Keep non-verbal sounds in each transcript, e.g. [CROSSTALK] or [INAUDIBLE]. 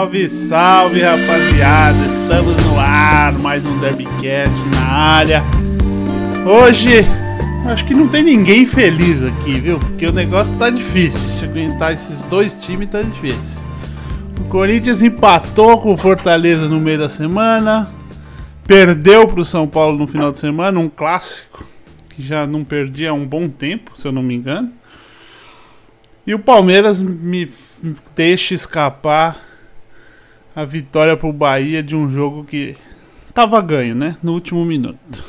Salve, salve rapaziada! Estamos no ar, mais um Derbycast na área. Hoje, acho que não tem ninguém feliz aqui, viu? Porque o negócio tá difícil. Aguentar esses dois times tá difícil. O Corinthians empatou com o Fortaleza no meio da semana, perdeu pro São Paulo no final de semana, um clássico que já não perdia há um bom tempo, se eu não me engano. E o Palmeiras me deixa escapar a vitória pro Bahia de um jogo que tava ganho, né? No último minuto.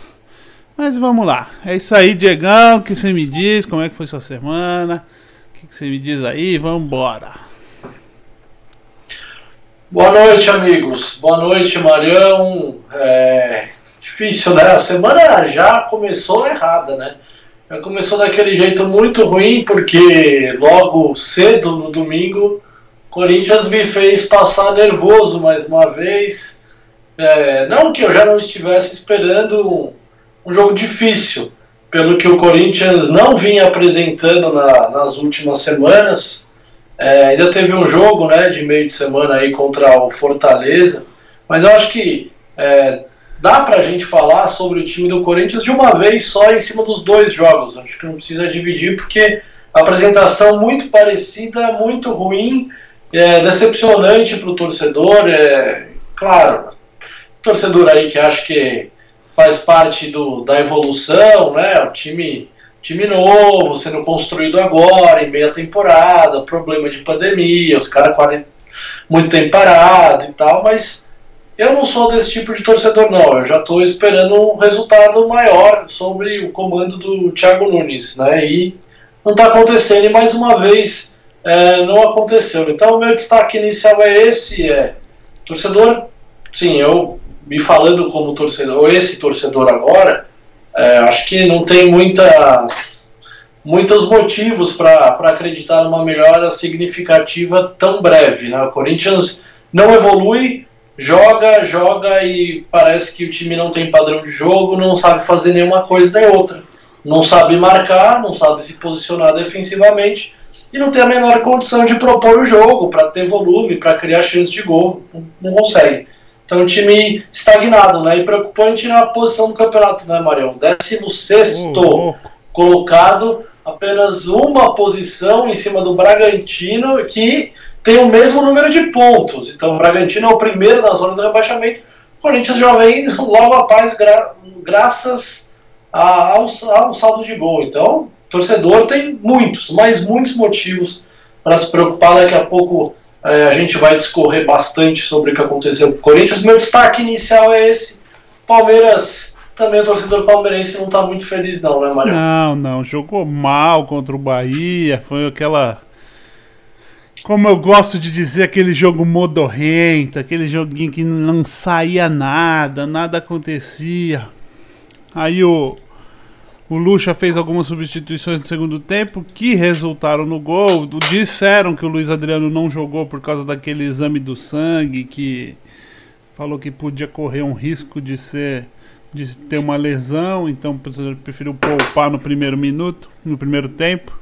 Mas vamos lá. É isso aí, Diegão. O que você me diz? Como é que foi sua semana? O que você me diz aí? Vamos embora. Boa noite, amigos. Boa noite, Marião. É difícil, né? A semana já começou errada, né? Já começou daquele jeito muito ruim, porque logo cedo no domingo Corinthians me fez passar nervoso mais uma vez. É, não que eu já não estivesse esperando um, um, jogo difícil, pelo que o Corinthians não vinha apresentando na, nas últimas semanas. É, ainda teve um jogo né, de meio de semana aí contra o Fortaleza, mas eu acho que é, dá para a gente falar sobre o time do Corinthians de uma vez só em cima dos dois jogos. Acho que não precisa dividir, porque a apresentação muito parecida, muito ruim é decepcionante para o torcedor. É, claro, torcedor aí que acha que faz parte do, da evolução, né? O time, time novo, sendo construído agora, em meia temporada, problema de pandemia, os caras muito tempo parado e tal, mas eu não sou desse tipo de torcedor, não. Eu já estou esperando um resultado maior sobre o comando do Thiago Nunes, né? E não está acontecendo, e mais uma vez é, não aconteceu. Então, o meu destaque inicial é esse: é torcedor. Sim, eu me falando como torcedor, ou esse torcedor agora, é, acho que não tem muitas, muitos motivos para acreditar numa melhora significativa tão breve. Né? O Corinthians não evolui, joga, joga e parece que o time não tem padrão de jogo, não sabe fazer nenhuma coisa nem outra. Não sabe marcar, não sabe se posicionar defensivamente e não tem a menor condição de propor o jogo, para ter volume, para criar chances de gol. Não, consegue. Então, o time estagnado, né? E preocupante na posição do campeonato, né, Marião? 16 oh, colocado, apenas uma posição em cima do Bragantino, que tem o mesmo número de pontos. Então, o Bragantino é o primeiro na zona do rebaixamento. O Corinthians já vem logo a paz, gra graças a, ao, ao saldo de gol. Então, torcedor tem muitos, mas muitos motivos para se preocupar. Daqui a pouco é, a gente vai discorrer bastante sobre o que aconteceu com o Corinthians. Meu destaque inicial é esse. Palmeiras, também o torcedor palmeirense não está muito feliz, não, né, Mário? Não, não. Jogou mal contra o Bahia. Foi aquela. Como eu gosto de dizer, aquele jogo modorrento, aquele joguinho que não saía nada, nada acontecia. Aí o, o Lucha fez algumas substituições no segundo tempo que resultaram no gol. Disseram que o Luiz Adriano não jogou por causa daquele exame do sangue que falou que podia correr um risco de ser de ter uma lesão, então preferiu poupar no primeiro minuto, no primeiro tempo.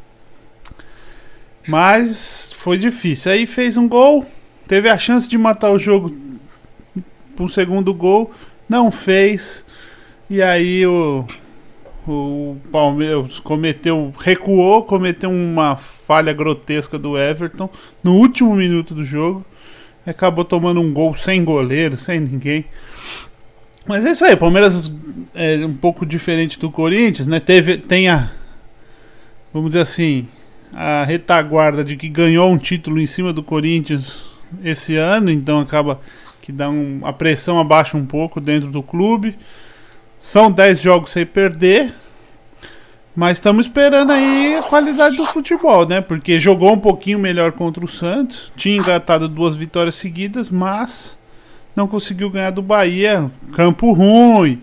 Mas foi difícil. Aí fez um gol, teve a chance de matar o jogo para um segundo gol, não fez. E aí o o Palmeiras cometeu, recuou, cometeu uma falha grotesca do Everton no último minuto do jogo. Acabou tomando um gol sem goleiro, sem ninguém. Mas é isso aí, Palmeiras é um pouco diferente do Corinthians, né? Teve, tem a, vamos dizer assim, a retaguarda de que ganhou um título em cima do Corinthians esse ano, então acaba que dá um, a pressão abaixa um pouco dentro do clube. São 10 jogos sem perder. Mas estamos esperando aí a qualidade do futebol, né? Porque jogou um pouquinho melhor contra o Santos. Tinha engatado duas vitórias seguidas, mas não conseguiu ganhar do Bahia. Campo ruim.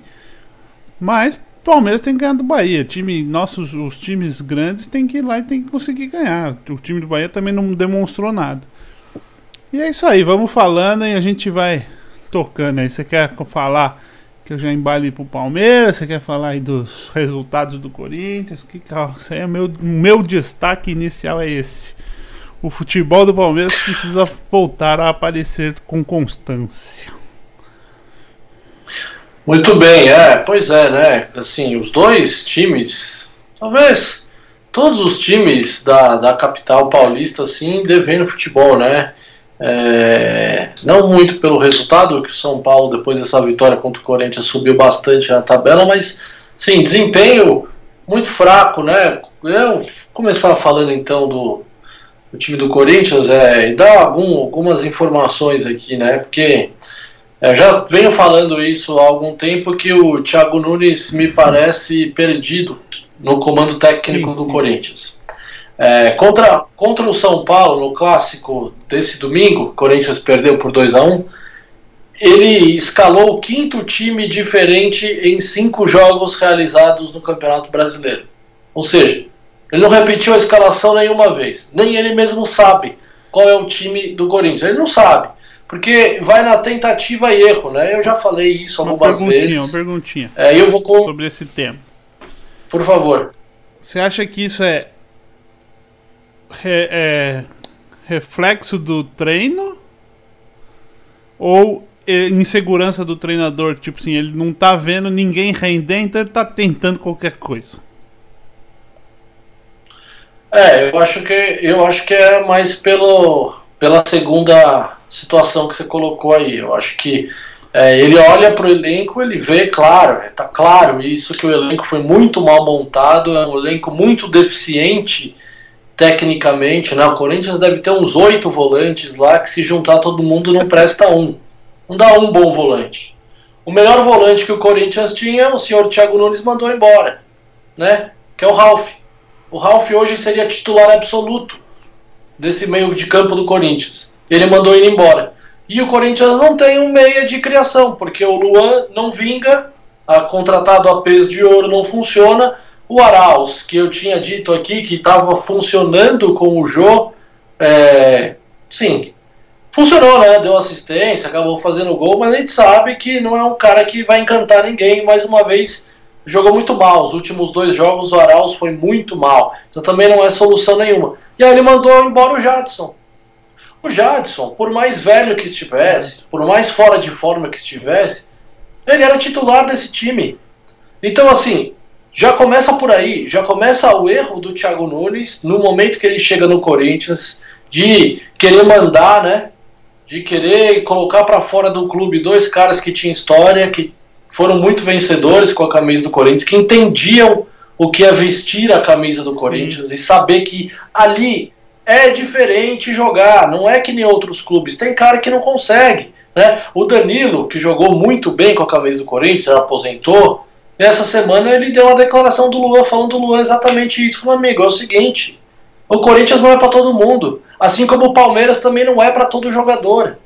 Mas Palmeiras tem que ganhar do Bahia. Time, nossos, os times grandes tem que ir lá e tem que conseguir ganhar. O time do Bahia também não demonstrou nada. E é isso aí, vamos falando e a gente vai tocando aí. Você quer falar que eu já embale pro Palmeiras. Você quer falar aí dos resultados do Corinthians? Que isso aí é meu, meu destaque inicial é esse. o futebol do Palmeiras precisa voltar a aparecer com constância. Muito bem, é, pois é, né? Assim, os dois times, talvez todos os times da, da capital paulista, assim, devendo futebol, né? É, não muito pelo resultado, que o São Paulo, depois dessa vitória contra o Corinthians, subiu bastante na tabela, mas sim, desempenho muito fraco, né? Eu começar falando então do, do time do Corinthians é, e dar algum, algumas informações aqui, né? Porque eu é, já venho falando isso há algum tempo que o Thiago Nunes me parece perdido no comando técnico sim, do sim. Corinthians. É, contra, contra o São Paulo, no clássico desse domingo, o Corinthians perdeu por 2 a 1 ele escalou o quinto time diferente em cinco jogos realizados no Campeonato Brasileiro. Ou seja, ele não repetiu a escalação nenhuma vez. Nem ele mesmo sabe qual é o time do Corinthians. Ele não sabe. Porque vai na tentativa e erro, né? Eu já falei isso uma algumas perguntinha, vezes. Uma perguntinha. É, eu vou com... Sobre esse tema. Por favor. Você acha que isso é re, é, reflexo do treino ou é insegurança do treinador? Tipo assim, ele não tá vendo ninguém render, então ele tá tentando qualquer coisa. É, eu acho que eu acho que é mais pelo pela segunda situação que você colocou aí. Eu acho que é, ele olha para o elenco, ele vê, claro, está claro isso que o elenco foi muito mal montado, é um elenco muito deficiente tecnicamente, né? O Corinthians deve ter uns oito volantes lá que se juntar todo mundo não presta um. Não dá um bom volante. O melhor volante que o Corinthians tinha, o senhor Thiago Nunes mandou embora, né? Que é o Ralf. O Ralf hoje seria titular absoluto desse meio de campo do Corinthians. Ele mandou ele embora. E o Corinthians não tem um meia de criação, porque o Luan não vinga, a contratado a peso de ouro não funciona, o Arauz, que eu tinha dito aqui que estava funcionando com o Jô, é, sim, funcionou, né? Deu assistência, acabou fazendo gol, mas a gente sabe que não é um cara que vai encantar ninguém. Mais uma vez, jogou muito mal. Os últimos dois jogos o Arauz foi muito mal. Então também não é solução nenhuma. E aí ele mandou embora o Jadson. O Jadson, por mais velho que estivesse, por mais fora de forma que estivesse, ele era titular desse time. Então, assim, já começa por aí, já começa o erro do Thiago Nunes no momento que ele chega no Corinthians de querer mandar, né? De querer colocar para fora do clube dois caras que tinham história, que foram muito vencedores com a camisa do Corinthians, que entendiam o que é vestir a camisa do Corinthians Sim. e saber que ali é diferente jogar, não é que nem outros clubes. Tem cara que não consegue. Né? O Danilo, que jogou muito bem com a camisa do Corinthians, aposentou, essa semana ele deu uma declaração do Luan falando do Luan exatamente isso. Falou, amigo, é o seguinte: o Corinthians não é para todo mundo, assim como o Palmeiras também não é para todo jogador.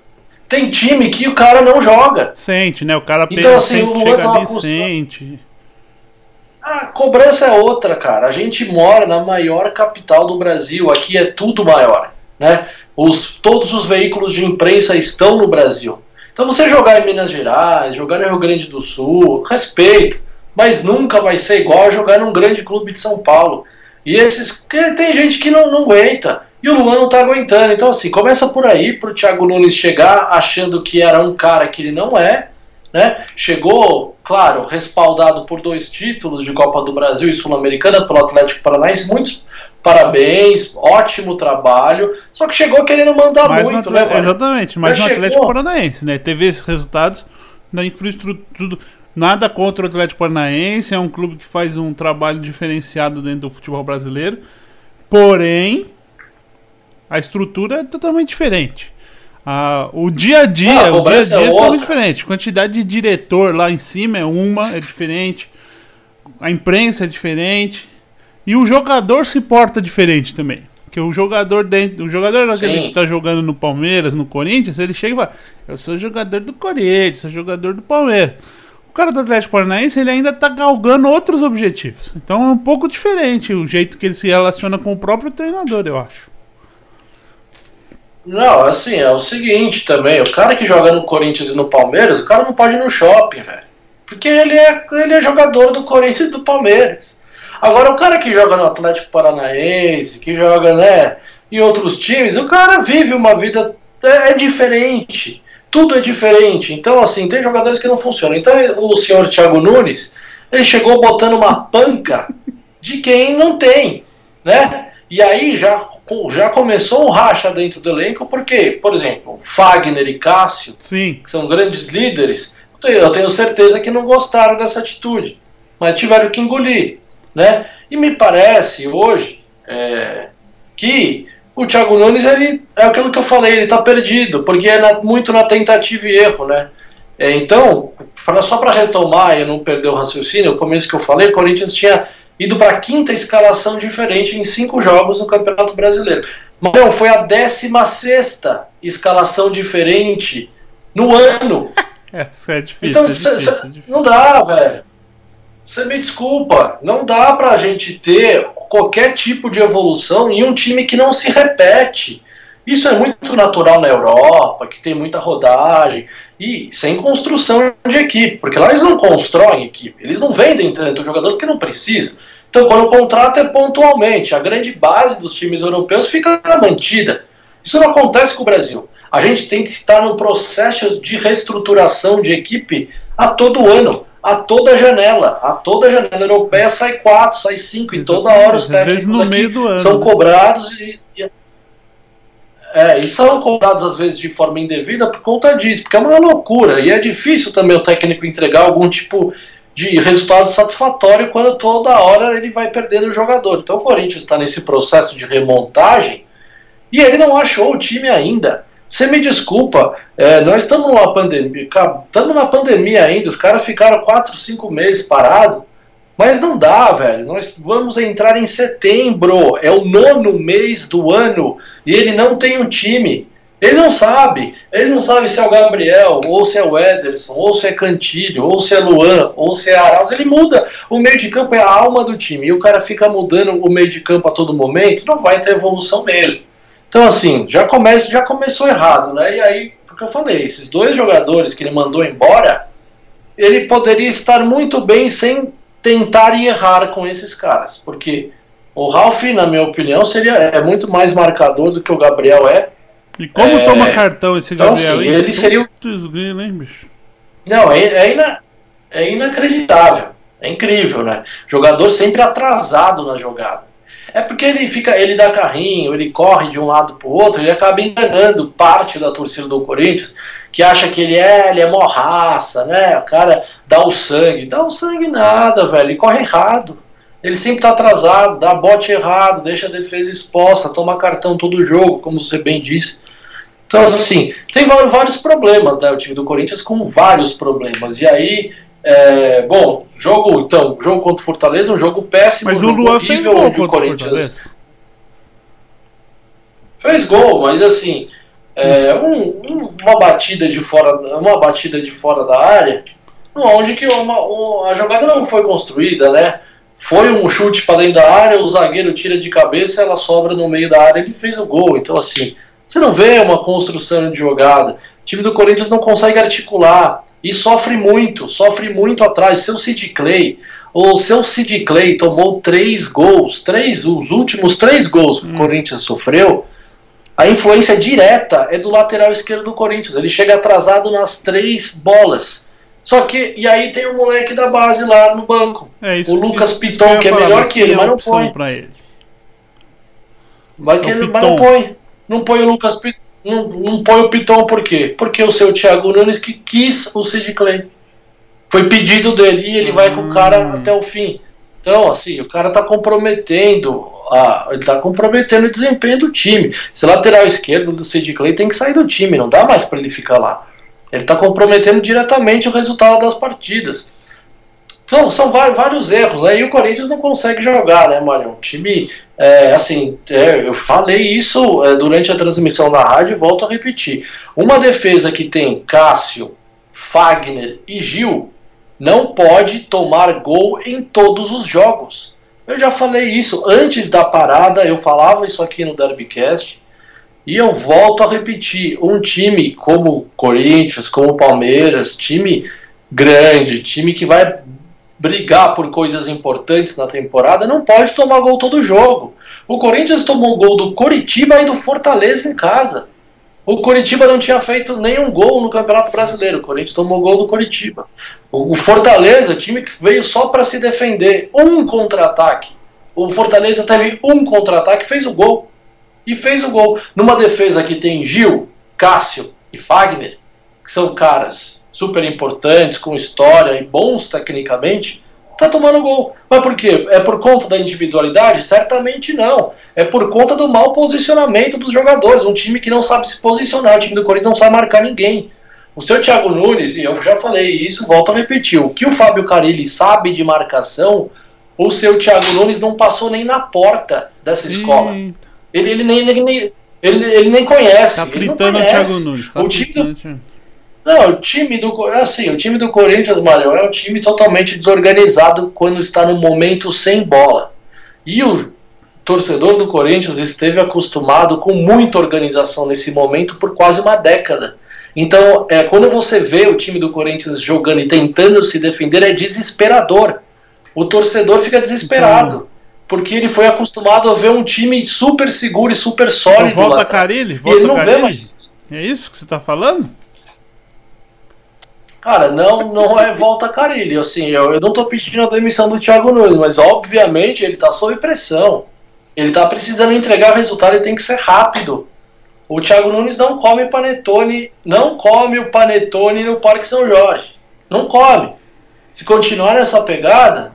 Tem time que o cara não joga. Sente, né? O cara então, assim, o Luan chega ali, sente. A cobrança é outra, cara. A gente mora na maior capital do Brasil. Aqui é tudo maior, né? Os, todos os veículos de imprensa estão no Brasil. Então você jogar em Minas Gerais, jogar no Rio Grande do Sul, respeito mas nunca vai ser igual a jogar num grande clube de São Paulo. E esses. Tem gente que não, não aguenta. E o Luan não tá aguentando. Então, assim, começa por aí pro Thiago Nunes chegar achando que era um cara que ele não é. Né? Chegou, claro, respaldado por dois títulos de Copa do Brasil e Sul-Americana pelo Atlético Paranaense. Muitos parabéns, ótimo trabalho. Só que chegou querendo mandar muito, né? Exatamente, mas no Atlético Paranaense, né? Teve esses resultados na infraestrutura Nada contra o Atlético Paranaense, é um clube que faz um trabalho diferenciado dentro do futebol brasileiro. Porém, a estrutura é totalmente diferente. Ah, o dia a dia, ah, o dia a dia é, é totalmente diferente. A quantidade de diretor lá em cima é uma, é diferente. A imprensa é diferente. E o jogador se porta diferente também. Porque o jogador dentro, o jogador aquele que tá jogando no Palmeiras, no Corinthians, ele chega e fala: Eu sou jogador do Corinthians, sou jogador do Palmeiras. O cara do Atlético Paranaense ele ainda está galgando outros objetivos. Então é um pouco diferente o jeito que ele se relaciona com o próprio treinador, eu acho. Não, assim, é o seguinte também, o cara que joga no Corinthians e no Palmeiras, o cara não pode ir no shopping, velho. Porque ele é, ele é jogador do Corinthians e do Palmeiras. Agora, o cara que joga no Atlético Paranaense, que joga, né, em outros times, o cara vive uma vida é, é diferente. Tudo é diferente. Então, assim, tem jogadores que não funcionam. Então, o senhor Thiago Nunes, ele chegou botando uma panca de quem não tem, né? E aí já, já começou um racha dentro do elenco, porque, por exemplo, Fagner e Cássio, Sim. que são grandes líderes, eu tenho certeza que não gostaram dessa atitude, mas tiveram que engolir, né? E me parece hoje é, que o Thiago Nunes ele, é aquilo que eu falei, ele está perdido, porque é na, muito na tentativa e erro, né? É, então, pra, só para retomar e não perder o raciocínio, o começo que eu falei, o Corinthians tinha ido para a quinta escalação diferente em cinco jogos no Campeonato Brasileiro. Não, foi a décima sexta escalação diferente no ano. [LAUGHS] Essa é difícil. Então, é cê, difícil, cê, é difícil. não dá, velho. Você me desculpa, não dá pra gente ter qualquer tipo de evolução em um time que não se repete. Isso é muito natural na Europa, que tem muita rodagem e sem construção de equipe, porque lá eles não constroem equipe, eles não vendem tanto jogador porque não precisa. Então, quando o contrato é pontualmente, a grande base dos times europeus fica mantida. Isso não acontece com o Brasil. A gente tem que estar no processo de reestruturação de equipe a todo ano a toda janela. A toda janela europeia sai quatro, sai cinco, e toda hora os técnicos são cobrados e, e- é, e são cobrados às vezes de forma indevida por conta disso, porque é uma loucura. E é difícil também o técnico entregar algum tipo de resultado satisfatório quando toda hora ele vai perdendo o jogador. Então o Corinthians está nesse processo de remontagem e ele não achou o time ainda. Você me desculpa, é, nós estamos numa pandemia, estamos na pandemia ainda, os caras ficaram 4, 5 meses parados, mas não dá, velho. Nós vamos entrar em setembro, é o nono mês do ano, e ele não tem um time. Ele não sabe. Ele não sabe se é o Gabriel, ou se é o Ederson, ou se é Cantilho, ou se é Luan, ou se é Arauz. Ele muda. O meio de campo é a alma do time. E o cara fica mudando o meio de campo a todo momento, não vai ter evolução mesmo. Então, assim, já, começa, já começou errado, né? E aí, o que eu falei, esses dois jogadores que ele mandou embora, ele poderia estar muito bem sem tentar e errar com esses caras. Porque o Ralph, na minha opinião, seria é muito mais marcador do que o Gabriel é. E como É, toma cartão esse então, Gabriel assim, aí? ele seria grilo, hein, bicho? Não, é, é, ina- é inacreditável. É incrível, né? Jogador sempre atrasado na jogada. É porque ele fica, ele dá carrinho, ele corre de um lado pro outro, ele acaba enganando parte da torcida do Corinthians, que acha que ele é, ele é mó raça, né? O cara dá o sangue. Dá o sangue nada, velho. Ele corre errado. Ele sempre tá atrasado, dá bote errado, deixa a defesa exposta, toma cartão todo jogo, como você bem disse. Então, assim, tem vários problemas, né? O time do Corinthians com vários problemas. E aí, é, bom, jogo, então, jogo contra o Fortaleza, um jogo péssimo. Mas o Luan fez horrível, gol onde o contra o Corinthians fez gol, mas assim, é, um- um- uma batida de fora, uma batida de fora da área, onde que uma- um- a jogada não foi construída, né? Foi um chute para dentro da área, o zagueiro tira de cabeça, ela sobra no meio da área, ele fez o gol. Então assim, você não vê uma construção de jogada. O time do Corinthians não consegue articular e sofre muito, sofre muito atrás. Seu Sid Clay, o seu Sid Clay tomou três gols, três, os últimos três gols que o Corinthians sofreu, a influência direta é do lateral esquerdo do Corinthians. Ele chega atrasado nas três bolas. Só que, e aí tem o moleque da base lá no banco. É isso, O Lucas isso- isso Piton, ia que é falar, melhor mas que ele, quem é mas a não põe. pra ele. Vai que É ele, mas não Piton. põe. Não põe o Lucas Piton. Não, não põe o Piton por quê? Porque o seu Thiago Nunes que quis o Sid Clay. Foi pedido dele e ele vai com o cara Hum. até o fim. Então, assim, o cara tá comprometendo. A, ele tá comprometendo o desempenho do time. Esse lateral esquerdo do Sid Clay tem que sair do time, não dá mais para ele ficar lá. Ele tá comprometendo diretamente o resultado das partidas. Então, são vários erros. Aí o Corinthians não consegue jogar, né, Mário? O time, é, assim, é, eu falei isso é, durante a transmissão na rádio e volto a repetir. Uma defesa que tem Cássio, Fagner e Gil não pode tomar gol em todos os jogos. Eu já falei isso antes da parada, eu falava isso aqui no Derbycast. E eu volto a repetir: um time como Corinthians, como Palmeiras, time grande, time que vai brigar por coisas importantes na temporada, não pode tomar gol todo jogo. O Corinthians tomou gol do Coritiba e do Fortaleza em casa. O Coritiba não tinha feito nenhum gol no Campeonato Brasileiro. O Corinthians tomou gol do Coritiba. O Fortaleza, time que veio só para se defender, um contra-ataque. O Fortaleza teve um contra-ataque, fez o gol. E fez o gol. Numa defesa que tem Gil, Cássio e Fagner, que são caras super importantes, com história e bons tecnicamente, tá tomando gol. Mas por quê? É por conta da individualidade? Certamente não. É por conta do mau posicionamento dos jogadores. Um time que não sabe se posicionar. O time do Corinthians não sabe marcar ninguém. O seu Thiago Nunes, e eu já falei isso, volto a repetir, o que o Fábio Carilli sabe de marcação, o seu Thiago Nunes não passou nem na porta dessa escola. Ele, ele, nem, ele, ele, ele nem conhece. Tá fritando o Thiago Nunes. Tá o time do, não, o time do assim, o time do Corinthians, Mário, é um time totalmente desorganizado quando está no momento sem bola. E o torcedor do Corinthians esteve acostumado com muita organização nesse momento por quase uma década. Então, é, quando você vê o time do Corinthians jogando e tentando se defender, é desesperador. O torcedor fica desesperado. Então, porque ele foi acostumado a ver um time super seguro e super sólido. Então volta Carilli? Volta e ele não Carilli? vê mais. É isso que você está falando? Cara, não, não é volta Carilli. Assim, eu, eu não tô pedindo a demissão do Thiago Nunes, mas obviamente ele tá sob pressão. Ele tá precisando entregar resultado e tem que ser rápido. O Thiago Nunes não come panetone, não come o panetone no Parque São Jorge. Não come. Se continuar nessa pegada,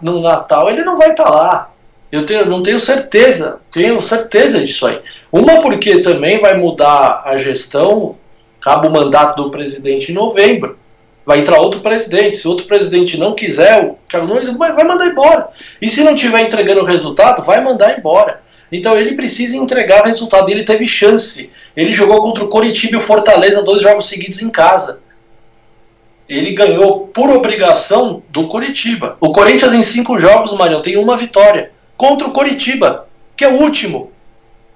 no Natal ele não vai estar tá lá. Eu tenho, não tenho certeza, tenho certeza disso aí. Uma porque também vai mudar a gestão, acaba o mandato do presidente em novembro vai entrar outro presidente. Se outro presidente não quiser, o Thiago Nunes vai, mandar embora. E se não estiver entregando o resultado, vai mandar embora. Então ele precisa entregar o resultado. Ele teve chance. Ele jogou contra o Coritiba e o Fortaleza dois jogos seguidos em casa. Ele ganhou por obrigação do Coritiba. O Corinthians em cinco jogos, Marião, tem uma vitória contra o Coritiba, que é o último.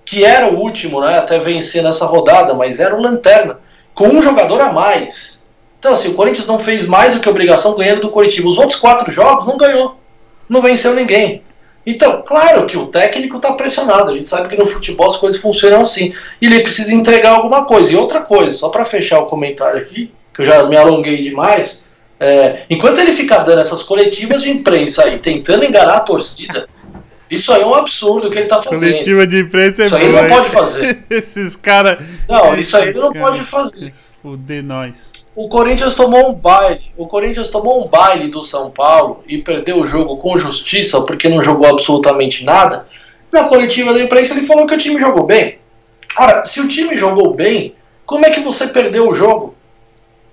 Que era o último, né? Até vencer nessa rodada, mas era o Lanterna. Com um jogador a mais. Então, assim, o Corinthians não fez mais do que obrigação ganhando do Coritiba. Os outros quatro jogos não ganhou. Não venceu ninguém. Então, claro que o técnico está pressionado. A gente sabe que no futebol as coisas funcionam assim. E ele precisa entregar alguma coisa. E outra coisa, só para fechar o comentário aqui, que eu já me alonguei demais. É, enquanto ele ficar dando essas coletivas de imprensa aí, tentando enganar a torcida, [LAUGHS] isso aí é um absurdo que ele está fazendo. Coletiva de imprensa é Isso aí ele não pode fazer. [LAUGHS] Esses caras. Não, isso aí ele não cara. pode fazer. Fuder nós o Corinthians tomou um baile. O Corinthians tomou um baile do São Paulo e perdeu o jogo com justiça porque não jogou absolutamente nada. Na coletiva da imprensa ele falou que o time jogou bem. Ora, se o time jogou bem, como é que você perdeu o jogo?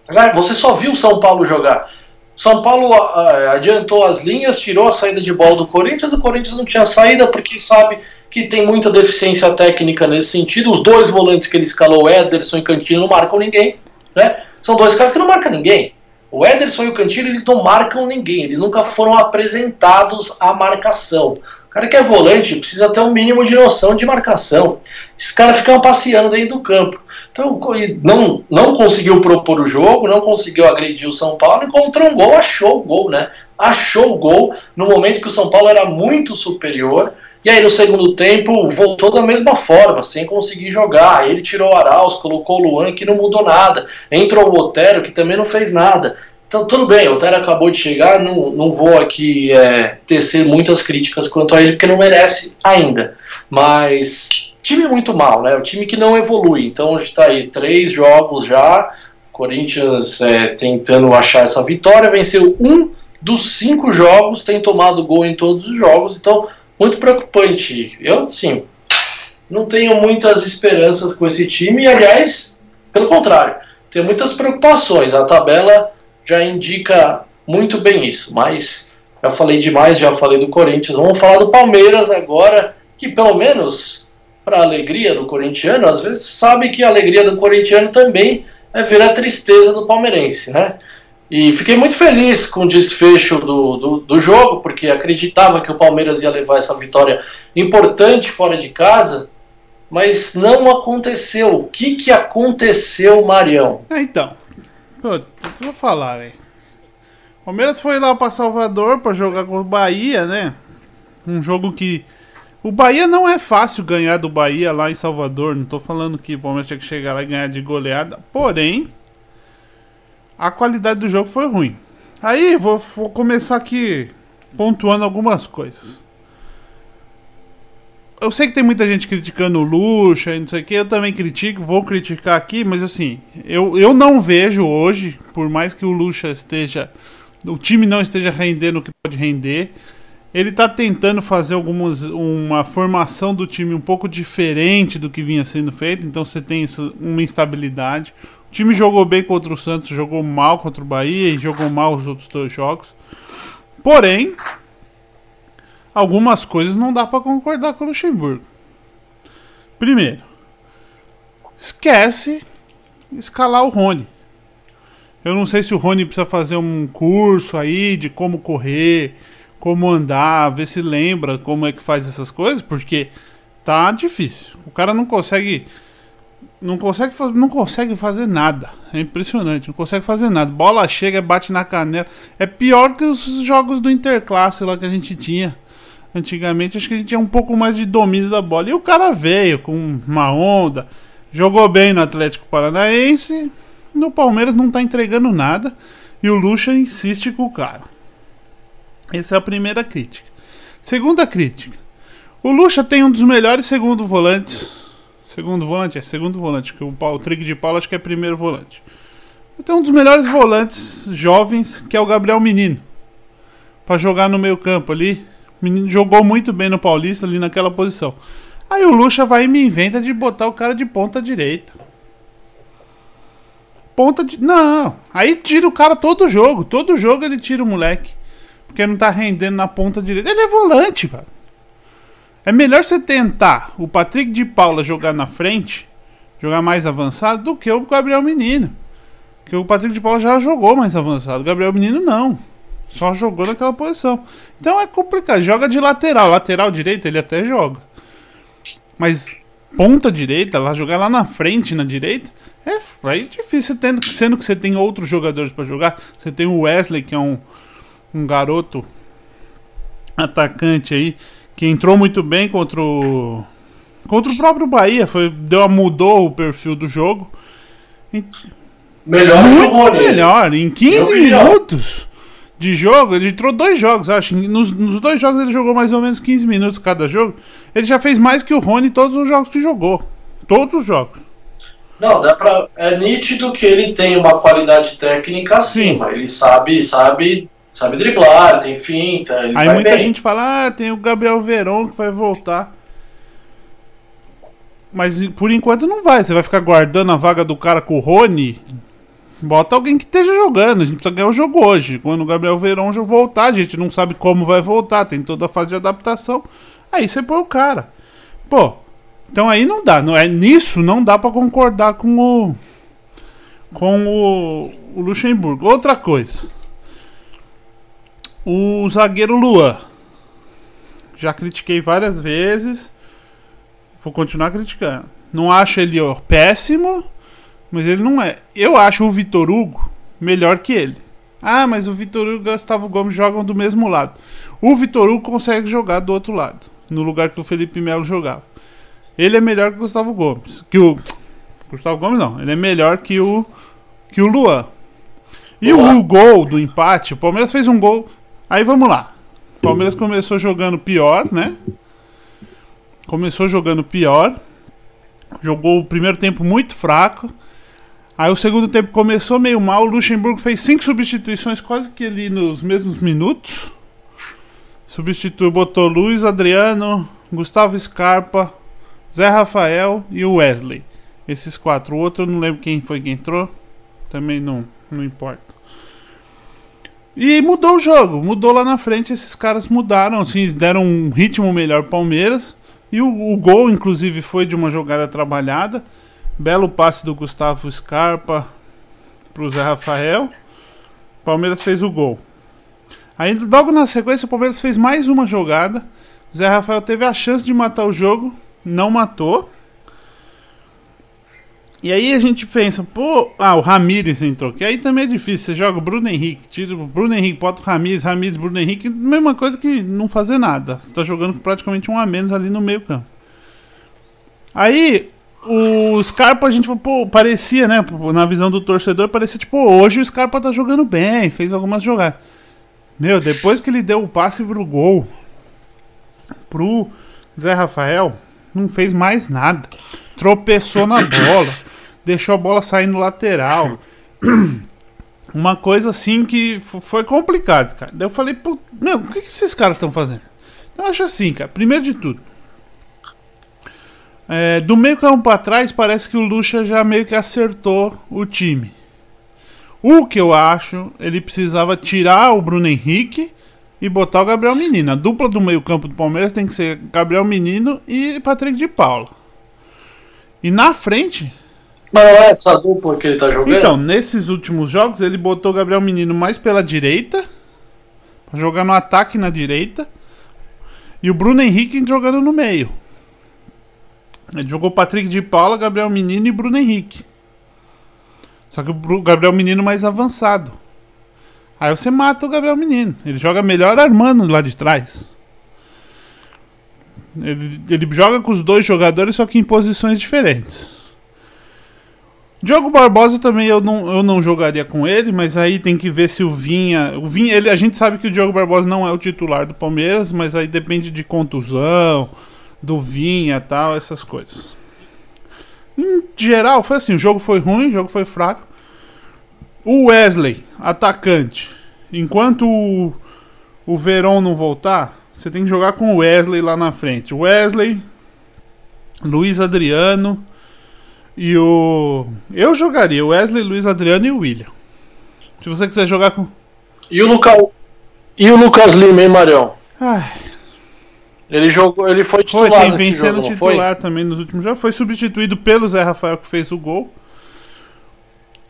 Né? Você só viu o São Paulo jogar. São Paulo uh, adiantou as linhas, tirou a saída de bola do Corinthians. O Corinthians não tinha saída porque sabe que tem muita deficiência técnica nesse sentido. Os dois volantes que ele escalou, Ederson e Cantino, não marcam ninguém. Né? São dois caras que não marcam ninguém. O Ederson e o Cantillo, eles não marcam ninguém, eles nunca foram apresentados à marcação. O cara que é volante precisa ter um mínimo de noção de marcação. Esses caras ficam passeando dentro do campo. Então, não, não conseguiu propor o jogo, não conseguiu agredir o São Paulo, encontrou um gol, achou o gol, né? Achou o gol no momento que o São Paulo era muito superior e aí no segundo tempo voltou da mesma forma, sem conseguir jogar. Ele tirou o Arauz, colocou o Luan, que não mudou nada. Entrou o Otero, que também não fez nada. Então tudo bem, o Otero acabou de chegar, não, não vou aqui é, tecer muitas críticas quanto a ele, porque não merece ainda. Mas time muito mal, né? O time que não evolui. Então a gente está aí três jogos já. Corinthians é, tentando achar essa vitória, venceu um dos cinco jogos, tem tomado gol em todos os jogos, então muito preocupante. Eu, sim, não tenho muitas esperanças com esse time, e aliás, pelo contrário, tenho muitas preocupações. A tabela já indica muito bem isso, mas já falei demais, já falei do Corinthians. Vamos falar do Palmeiras agora, que pelo menos, para a alegria do corintiano, às vezes sabe que a alegria do corintiano também é ver a tristeza do palmeirense, né? E fiquei muito feliz com o desfecho do, do, do, jogo, porque acreditava que o Palmeiras ia levar essa vitória importante fora de casa, mas não aconteceu. O que, que aconteceu, Marião? É, então, eu vou falar, velho. Palmeiras foi lá para Salvador para jogar com o Bahia, né? Um jogo que O Bahia não é fácil ganhar do Bahia lá em Salvador. Não tô falando que o Palmeiras tinha que chegar lá e ganhar de goleada. Porém, a qualidade do jogo foi ruim. Aí vou, vou começar aqui pontuando algumas coisas. Eu sei que tem muita gente criticando o Lucha e não sei o que, eu também critico, vou criticar aqui, mas assim, eu, eu não vejo hoje, por mais que o Lucha esteja. O time não esteja rendendo o que pode render. Ele está tentando fazer algumas, uma formação do time um pouco diferente do que vinha sendo feito, então você tem uma instabilidade. O time jogou bem contra o Santos, jogou mal contra o Bahia e jogou mal os outros dois jogos. Porém, algumas coisas não dá para concordar com o Luxemburgo. Primeiro, esquece escalar o Rony. Eu não sei se o Rony precisa fazer um curso aí de como correr, como andar, ver se lembra como é que faz essas coisas, porque tá difícil. O cara não consegue não consegue, não consegue fazer nada. É impressionante, não consegue fazer nada. Bola chega, bate na canela. É pior que os jogos do Interclasse lá que a gente tinha. Antigamente, acho que a gente tinha um pouco mais de domínio da bola. E o cara veio com uma onda, jogou bem no Atlético Paranaense. No Palmeiras não tá entregando nada. E o Lucha insiste com o cara. Essa é a primeira crítica. Segunda crítica. O Lucha tem um dos melhores segundo volantes Segundo volante? É segundo volante, que o, o Trig de Paulo acho que é primeiro volante. Tem um dos melhores volantes jovens, que é o Gabriel Menino. para jogar no meio campo ali. O menino jogou muito bem no Paulista ali naquela posição. Aí o Lucha vai e me inventa de botar o cara de ponta direita. Ponta de. Não! Aí tira o cara todo jogo. Todo jogo ele tira o moleque. Porque não tá rendendo na ponta direita. Ele é volante, cara. É melhor você tentar o Patrick de Paula jogar na frente, jogar mais avançado, do que o Gabriel Menino. Porque o Patrick de Paula já jogou mais avançado. O Gabriel Menino não. Só jogou naquela posição. Então é complicado. Joga de lateral. Lateral direito ele até joga. Mas ponta direita, lá jogar lá na frente, na direita, é, é difícil. Tendo, sendo que você tem outros jogadores para jogar. Você tem o Wesley, que é um, um garoto atacante aí que entrou muito bem contra o contra o próprio Bahia, foi deu mudou o perfil do jogo. Melhor muito Rony. melhor, em 15 minutos de jogo, ele entrou dois jogos, acho. Nos, nos, dois jogos ele jogou mais ou menos 15 minutos cada jogo. Ele já fez mais que o Rony em todos os jogos que jogou. Todos os jogos. Não, dá pra. É nítido que ele tem uma qualidade técnica acima. Sim. Ele sabe, sabe sabe driblar, tem finta. Aí muita bem. gente fala, ah, tem o Gabriel Verón que vai voltar. Mas por enquanto não vai. Você vai ficar guardando a vaga do cara com o Rony. Bota alguém que esteja jogando. A gente precisa ganhar o jogo hoje. Quando o Gabriel Verón voltar, a gente não sabe como vai voltar. Tem toda a fase de adaptação. Aí você põe o cara. Pô, então aí não dá. Não é nisso não dá para concordar com o com o, o Luxemburgo. Outra coisa. O zagueiro Luan. Já critiquei várias vezes. Vou continuar criticando. Não acho ele ó, péssimo, mas ele não é. Eu acho o Vitor Hugo melhor que ele. Ah, mas o Vitor Hugo e o Gustavo Gomes jogam do mesmo lado. O Vitor Hugo consegue jogar do outro lado, no lugar que o Felipe Melo jogava. Ele é melhor que o Gustavo Gomes. Que o Gustavo Gomes não, ele é melhor que o que o Luan. E o gol do empate, o Palmeiras fez um gol Aí vamos lá. O Palmeiras começou jogando pior, né? Começou jogando pior. Jogou o primeiro tempo muito fraco. Aí o segundo tempo começou meio mal. O Luxemburgo fez cinco substituições quase que ali nos mesmos minutos. Substituiu, botou Luiz Adriano, Gustavo Scarpa, Zé Rafael e o Wesley. Esses quatro. O outro eu não lembro quem foi que entrou. Também não, não importa. E mudou o jogo, mudou lá na frente, esses caras mudaram, assim, deram um ritmo melhor pro Palmeiras. E o, o gol, inclusive, foi de uma jogada trabalhada. Belo passe do Gustavo Scarpa pro Zé Rafael. Palmeiras fez o gol. Aí, logo na sequência, o Palmeiras fez mais uma jogada. O Zé Rafael teve a chance de matar o jogo, não matou. E aí a gente pensa, pô, ah, o Ramires entrou, que aí também é difícil. Você joga o Bruno Henrique, tira o Bruno Henrique, bota o Ramires, Ramires, Bruno Henrique, mesma coisa que não fazer nada. Você tá jogando com praticamente um a menos ali no meio campo. Aí o Scarpa a gente, pô, parecia, né, na visão do torcedor, parecia tipo, hoje o Scarpa tá jogando bem, fez algumas jogadas. Meu, depois que ele deu o passe pro gol pro Zé Rafael, não fez mais nada. Tropeçou na bola, deixou a bola sair no lateral. [CLEARS THROAT] Uma coisa assim que foi complicado, cara. Daí eu falei, meu, o que, que esses caras estão fazendo? Então, eu acho assim, cara, primeiro de tudo. É, do meio campo para trás, parece que o Lucha já meio que acertou o time. O que eu acho, ele precisava tirar o Bruno Henrique e botar o Gabriel Menino. A dupla do meio-campo do Palmeiras tem que ser Gabriel Menino e Patrick de Paula. E na frente. Mas não é essa dupla que ele tá jogando? Então, nesses últimos jogos, ele botou o Gabriel Menino mais pela direita. Pra jogar no ataque na direita. E o Bruno Henrique jogando no meio. Ele jogou Patrick de Paula, Gabriel Menino e Bruno Henrique. Só que o Gabriel Menino mais avançado. Aí você mata o Gabriel Menino. Ele joga melhor armando lá de trás. Ele, ele joga com os dois jogadores, só que em posições diferentes. Diogo Barbosa também eu não, eu não jogaria com ele, mas aí tem que ver se o Vinha. O Vinha ele, a gente sabe que o Diogo Barbosa não é o titular do Palmeiras, mas aí depende de contusão, do Vinha tal, essas coisas. Em geral, foi assim: o jogo foi ruim, o jogo foi fraco. O Wesley, atacante. Enquanto o, o Veron não voltar, você tem que jogar com o Wesley lá na frente. Wesley, Luiz Adriano e o. Eu jogaria Wesley, Luiz Adriano e o William. Se você quiser jogar com. E o, Luca... e o Lucas Lima, hein, Marião? Ai. Ele jogou, ele foi titular. Foi, tem vencendo titular foi? também nos últimos jogos. Foi substituído pelo Zé Rafael que fez o gol.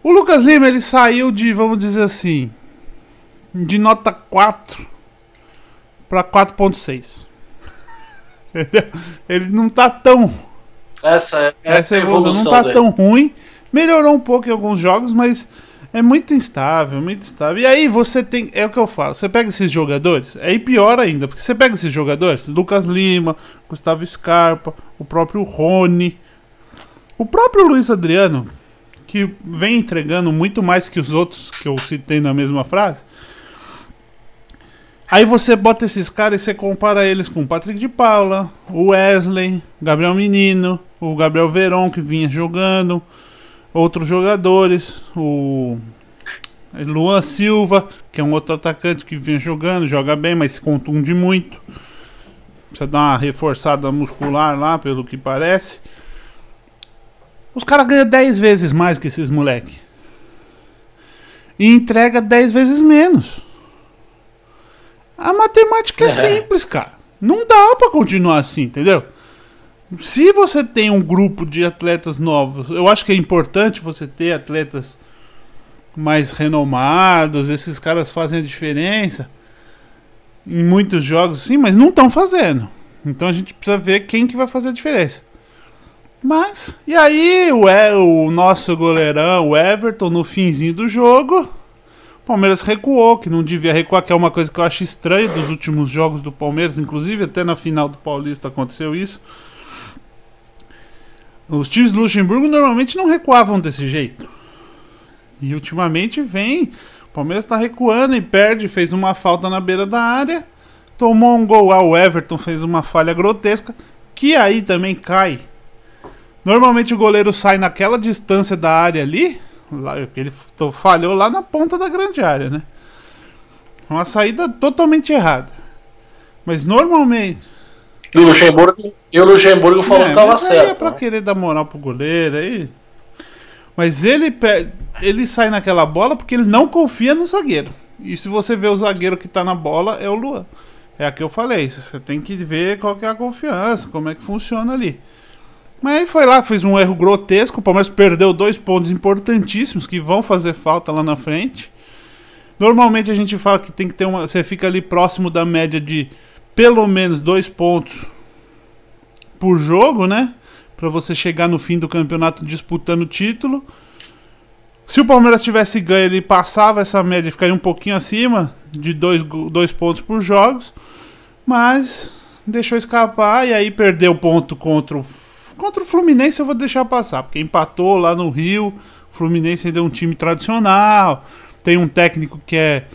O Lucas Lima, ele saiu de, vamos dizer assim, de nota 4 para 4.6. [LAUGHS] ele não tá tão essa, é, essa, essa evolução não tá dele. tão ruim. Melhorou um pouco em alguns jogos, mas é muito instável, muito instável. E aí você tem. É o que eu falo. Você pega esses jogadores, aí pior ainda, porque você pega esses jogadores, Lucas Lima, Gustavo Scarpa, o próprio Rony, o próprio Luiz Adriano, que vem entregando muito mais que os outros que eu citei na mesma frase. Aí você bota esses caras e você compara eles com o Patrick de Paula, o Wesley, Gabriel Menino, o Gabriel Veron que vinha jogando, outros jogadores, o Luan Silva, que é um outro atacante que vinha jogando, joga bem, mas se contunde muito. Precisa dar uma reforçada muscular lá, pelo que parece. Os caras ganham 10 vezes mais que esses moleque. E entrega 10 vezes menos. A matemática é, é simples, cara. Não dá para continuar assim, entendeu? Se você tem um grupo de atletas novos, eu acho que é importante você ter atletas mais renomados, esses caras fazem a diferença em muitos jogos, sim, mas não estão fazendo. Então a gente precisa ver quem que vai fazer a diferença. Mas, e aí o, o nosso goleirão, o Everton, no finzinho do jogo, Palmeiras recuou, que não devia recuar, que é uma coisa que eu acho estranha dos últimos jogos do Palmeiras, inclusive até na final do Paulista aconteceu isso. Os times do Luxemburgo normalmente não recuavam desse jeito. E ultimamente vem, o Palmeiras está recuando e perde, fez uma falta na beira da área, tomou um gol, ah, o Everton fez uma falha grotesca, que aí também cai Normalmente o goleiro sai naquela distância da área ali. Ele falhou lá na ponta da grande área, né? Uma saída totalmente errada. Mas normalmente. E o Luxemburgo, e o Luxemburgo falou é, que tava certo. É pra né? querer dar moral pro goleiro aí. Mas ele, ele sai naquela bola porque ele não confia no zagueiro. E se você vê o zagueiro que tá na bola, é o Luan. É a que eu falei. Você tem que ver qual que é a confiança, como é que funciona ali. Mas aí foi lá, fez um erro grotesco. O Palmeiras perdeu dois pontos importantíssimos que vão fazer falta lá na frente. Normalmente a gente fala que tem que ter uma. Você fica ali próximo da média de pelo menos dois pontos por jogo, né? para você chegar no fim do campeonato disputando o título. Se o Palmeiras tivesse ganho, ele passava essa média, ficaria um pouquinho acima de dois, dois pontos por jogos, mas deixou escapar e aí perdeu ponto contra o, contra o Fluminense. Eu vou deixar passar, porque empatou lá no Rio. O Fluminense ainda é um time tradicional, tem um técnico que é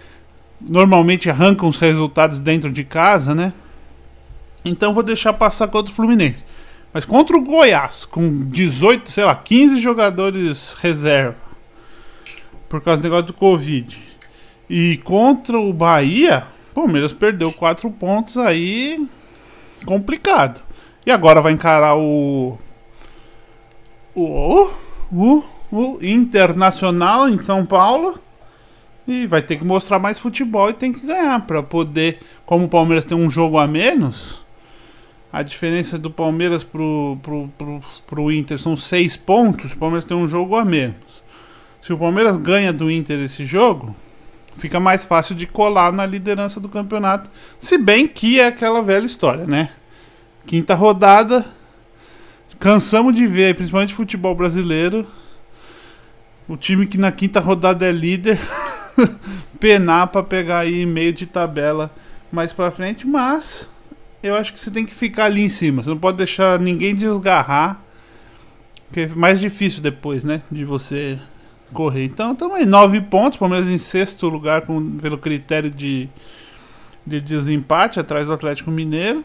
normalmente arranca os resultados dentro de casa, né? Então vou deixar passar contra o Fluminense. Mas contra o Goiás, com 18, sei lá, 15 jogadores reserva, por causa do negócio do Covid, e contra o Bahia, o Palmeiras perdeu 4 pontos aí, complicado. E agora vai encarar o. O. O, o Internacional em São Paulo. E vai ter que mostrar mais futebol e tem que ganhar para poder. Como o Palmeiras tem um jogo a menos, a diferença do Palmeiras pro, pro, pro, pro Inter são seis pontos. O Palmeiras tem um jogo a menos. Se o Palmeiras ganha do Inter esse jogo, fica mais fácil de colar na liderança do campeonato. Se bem que é aquela velha história, né? Quinta rodada. Cansamos de ver, principalmente futebol brasileiro. O time que na quinta rodada é líder. [LAUGHS] penar para pegar aí meio de tabela mais para frente, mas eu acho que você tem que ficar ali em cima. Você não pode deixar ninguém desgarrar, que é mais difícil depois, né, de você correr. Então, também nove pontos, pelo menos em sexto lugar com, pelo critério de de desempate atrás do Atlético Mineiro.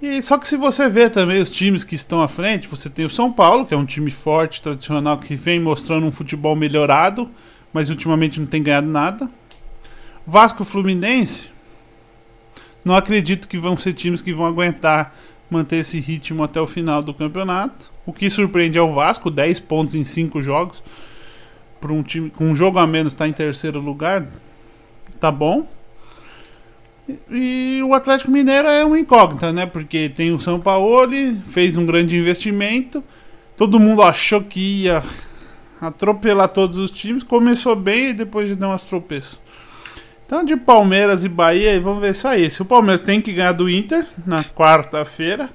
E só que se você vê também os times que estão à frente, você tem o São Paulo, que é um time forte, tradicional, que vem mostrando um futebol melhorado mas ultimamente não tem ganhado nada. Vasco Fluminense, não acredito que vão ser times que vão aguentar manter esse ritmo até o final do campeonato. O que surpreende é o Vasco, 10 pontos em 5 jogos. Para um time com um jogo a menos está em terceiro lugar, tá bom. E o Atlético Mineiro é uma incógnita, né? Porque tem o São Paulo, fez um grande investimento. Todo mundo achou que ia atropelar todos os times. Começou bem e depois deu umas tropeços. Então, de Palmeiras e Bahia, vamos ver só isso. O Palmeiras tem que ganhar do Inter na quarta-feira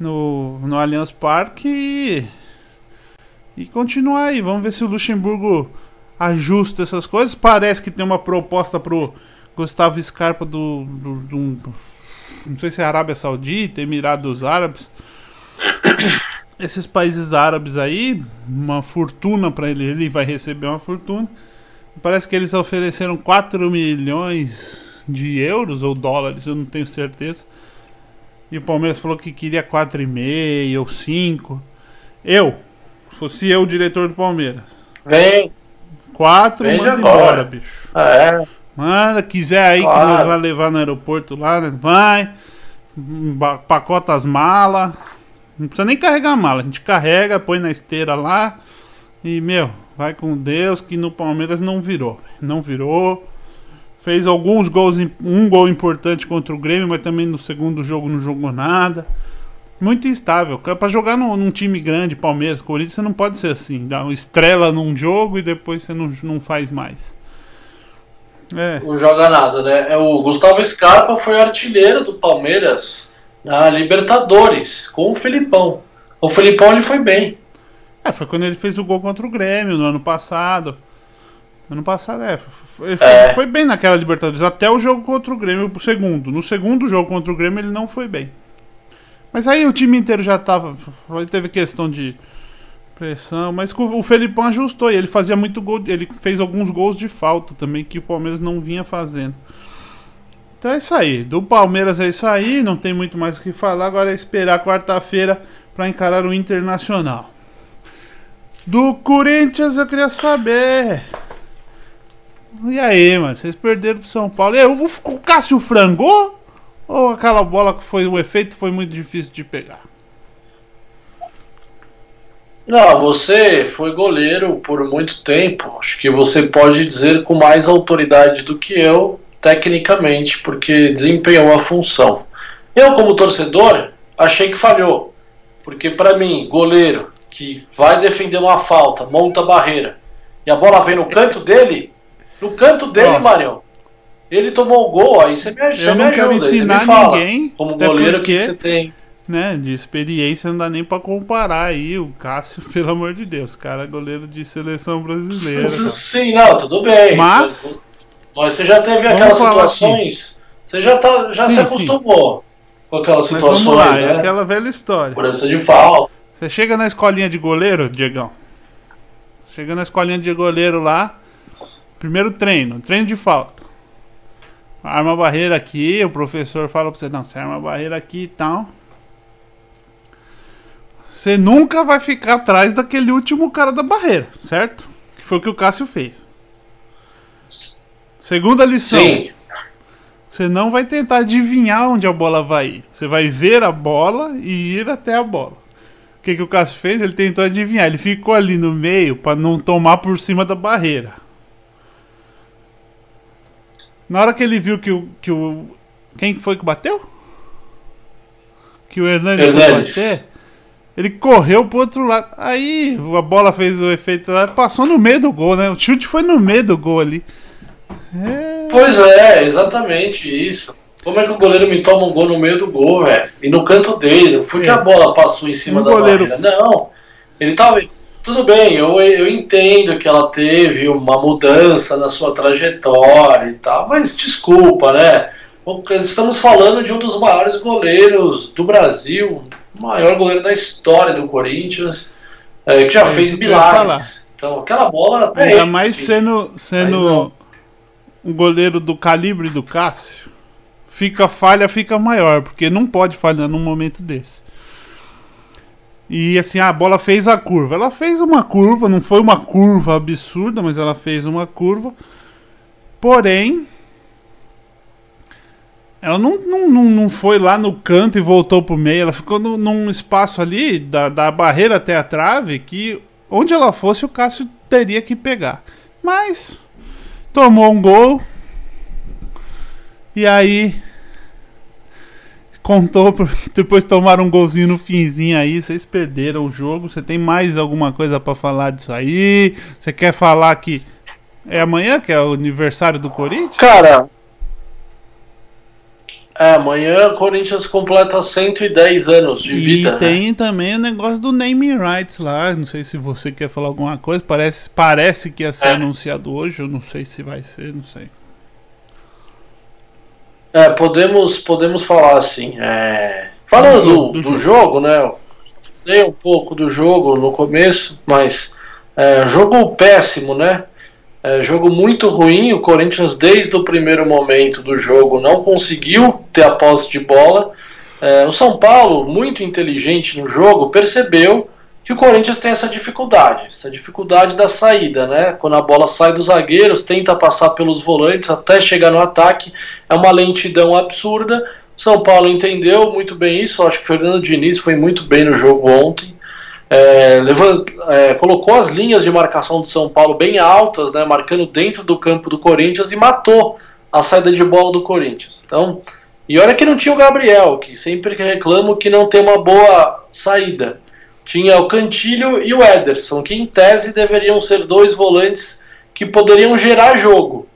no, no Allianz Parque e, e continuar aí. Vamos ver se o Luxemburgo ajusta essas coisas. Parece que tem uma proposta pro Gustavo Scarpa do, do, do não sei se é Arábia Saudita, Emirados Árabes [COUGHS] esses países árabes aí, uma fortuna para ele, ele vai receber uma fortuna. Parece que eles ofereceram 4 milhões de euros ou dólares, eu não tenho certeza. E o Palmeiras falou que queria 4,5 ou 5. Eu, fosse eu o diretor do Palmeiras. Vem. 4, manda embora, bicho. Ah, é. Manda, quiser aí claro. que nós vamos levar no aeroporto lá, né? vai. Pacota as malas não precisa nem carregar a mala. A gente carrega, põe na esteira lá. E, meu, vai com Deus que no Palmeiras não virou. Não virou. Fez alguns gols, um gol importante contra o Grêmio, mas também no segundo jogo não jogou nada. Muito instável. Para jogar num, num, time grande, Palmeiras, Corinthians, você não pode ser assim. Dá uma estrela num jogo e depois você não, não faz mais. É. Não joga nada, né? É, o Gustavo Scarpa foi artilheiro do Palmeiras na Libertadores com o Felipão. O Felipão ele foi bem. É, foi quando ele fez o gol contra o Grêmio no ano passado. Ano passado, é. Foi, é. foi bem naquela Libertadores. Até o jogo contra o Grêmio, o segundo. No segundo jogo contra o Grêmio, ele não foi bem. Mas aí o time inteiro já tava. Teve questão de pressão. Mas o Felipão ajustou. E ele fazia muito gol. Ele fez alguns gols de falta também, que o Palmeiras não vinha fazendo. Então é isso aí. Do Palmeiras é isso aí. Não tem muito mais o que falar. Agora é esperar quarta-feira para encarar o Internacional. Do Corinthians eu queria saber. E aí, mano? Vocês perderam pro São Paulo. E aí, o Cássio frangou? Ou aquela bola que foi o efeito foi muito difícil de pegar? Não, você foi goleiro por muito tempo. Acho que você pode dizer com mais autoridade do que eu tecnicamente, porque desempenhou a função. Eu, como torcedor, achei que falhou, porque para mim, goleiro que vai defender uma falta, monta a barreira, e a bola vem no canto dele, no canto dele, oh. Marião, ele tomou o gol, aí você me, você eu me ajuda, você me fala, ninguém, como goleiro, o que você tem? Né, de experiência não dá nem pra comparar aí o Cássio, [LAUGHS] pelo amor de Deus, cara, goleiro de seleção brasileira. Sim, não, tudo bem. Mas, mas você já teve aquelas situações, você já, tá, já sim, se acostumou sim. com aquelas situações, mas vamos lá, é né? É aquela velha história. Cobrança de falta. Você chega na escolinha de goleiro, Diegão, chega na escolinha de goleiro lá, primeiro treino, treino de falta. Arma a barreira aqui, o professor fala pra você, não, você arma a barreira aqui e tal. Você nunca vai ficar atrás daquele último cara da barreira, certo? Que foi o que o Cássio fez. Segunda lição. Sim. Você não vai tentar adivinhar onde a bola vai ir. Você vai ver a bola e ir até a bola. O que, que o Cássio fez? Ele tentou adivinhar. Ele ficou ali no meio para não tomar por cima da barreira. Na hora que ele viu que o. Que o quem foi que bateu? Que o Hernandes, Hernandes. foi bater. Ele correu pro outro lado. Aí a bola fez o efeito lá, passou no meio do gol, né? O chute foi no meio do gol ali. É... Pois é, exatamente isso. Como é que o goleiro me toma um gol no meio do gol, velho? E no canto dele, não foi é. que a bola passou em cima um da goleiro... barreira. Não. Ele tava. Tudo bem, eu, eu entendo que ela teve uma mudança na sua trajetória e tal, mas desculpa, né? Estamos falando de um dos maiores goleiros do Brasil, o maior goleiro da história do Corinthians, é, que já é fez milagres. Então, aquela bola até. Ainda mais sendo, sendo um goleiro do calibre do Cássio, fica falha, fica maior, porque não pode falhar num momento desse. E assim, a bola fez a curva. Ela fez uma curva, não foi uma curva absurda, mas ela fez uma curva. Porém, ela não, não, não, não foi lá no canto e voltou pro meio. Ela ficou no, num espaço ali, da, da barreira até a trave, que onde ela fosse o Cássio teria que pegar. Mas tomou um gol. E aí contou [LAUGHS] depois tomaram um golzinho no finzinho aí, vocês perderam o jogo. Você tem mais alguma coisa para falar disso aí? Você quer falar que é amanhã que é o aniversário do Corinthians? Cara, é, amanhã o Corinthians completa 110 anos de e vida. E né? tem né? também o negócio do name rights lá. Não sei se você quer falar alguma coisa. Parece, parece que ia ser é. anunciado hoje. Eu não sei se vai ser, não sei. É, podemos, podemos falar assim. É... Falando do, do, do, do jogo, né? Eu falei um pouco do jogo no começo, mas é, jogo péssimo, né? É, jogo muito ruim. O Corinthians, desde o primeiro momento do jogo, não conseguiu ter a posse de bola. É, o São Paulo, muito inteligente no jogo, percebeu que o Corinthians tem essa dificuldade, essa dificuldade da saída, né? Quando a bola sai dos zagueiros, tenta passar pelos volantes até chegar no ataque, é uma lentidão absurda. O São Paulo entendeu muito bem isso. Acho que o Fernando Diniz foi muito bem no jogo ontem é, é, colocou as linhas de marcação do São Paulo bem altas, né, marcando dentro do campo do Corinthians e matou a saída de bola do Corinthians. Então, e olha que não tinha o Gabriel, que sempre reclamo que não tem uma boa saída. Tinha o Cantilho e o Ederson, que em tese deveriam ser dois volantes que poderiam gerar jogo.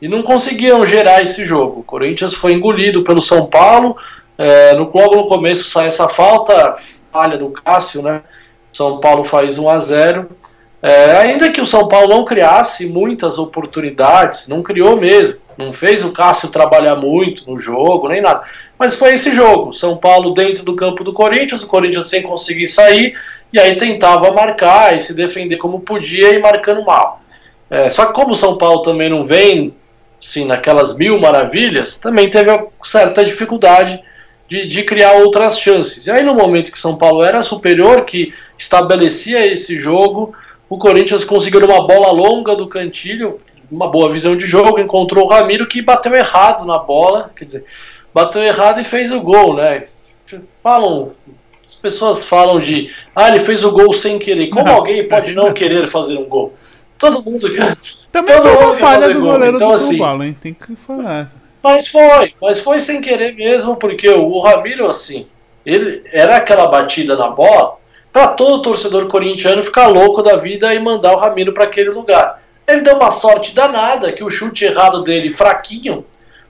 E não conseguiram gerar esse jogo. O Corinthians foi engolido pelo São Paulo. É, no, logo no começo sai essa falta, falha do Cássio, né? São Paulo faz 1 a 0 é, ainda que o São Paulo não criasse muitas oportunidades, não criou mesmo, não fez o Cássio trabalhar muito no jogo, nem nada. Mas foi esse jogo: São Paulo dentro do campo do Corinthians, o Corinthians sem conseguir sair, e aí tentava marcar e se defender como podia e marcando mal. É, só que, como o São Paulo também não vem sim, naquelas mil maravilhas, também teve certa dificuldade de, de, criar outras chances. E aí, no momento que São Paulo era superior, que estabelecia esse jogo, o Corinthians conseguiu uma bola longa do Cantilho, uma boa visão de jogo, encontrou o Ramiro que bateu errado na bola, quer dizer, bateu errado e fez o gol, né? Falam, as pessoas falam de, ah, ele fez o gol sem querer. Como não, alguém pode não querer fazer um gol? Todo mundo quer. Também todo foi uma falha do goleiro então, do São assim, Paulo, hein? Tem que falar. Mas foi, mas foi sem querer mesmo, porque o Ramiro, assim, ele era aquela batida na bola para todo torcedor corintiano ficar louco da vida e mandar o Ramiro para aquele lugar. Ele deu uma sorte danada que o chute errado dele, fraquinho,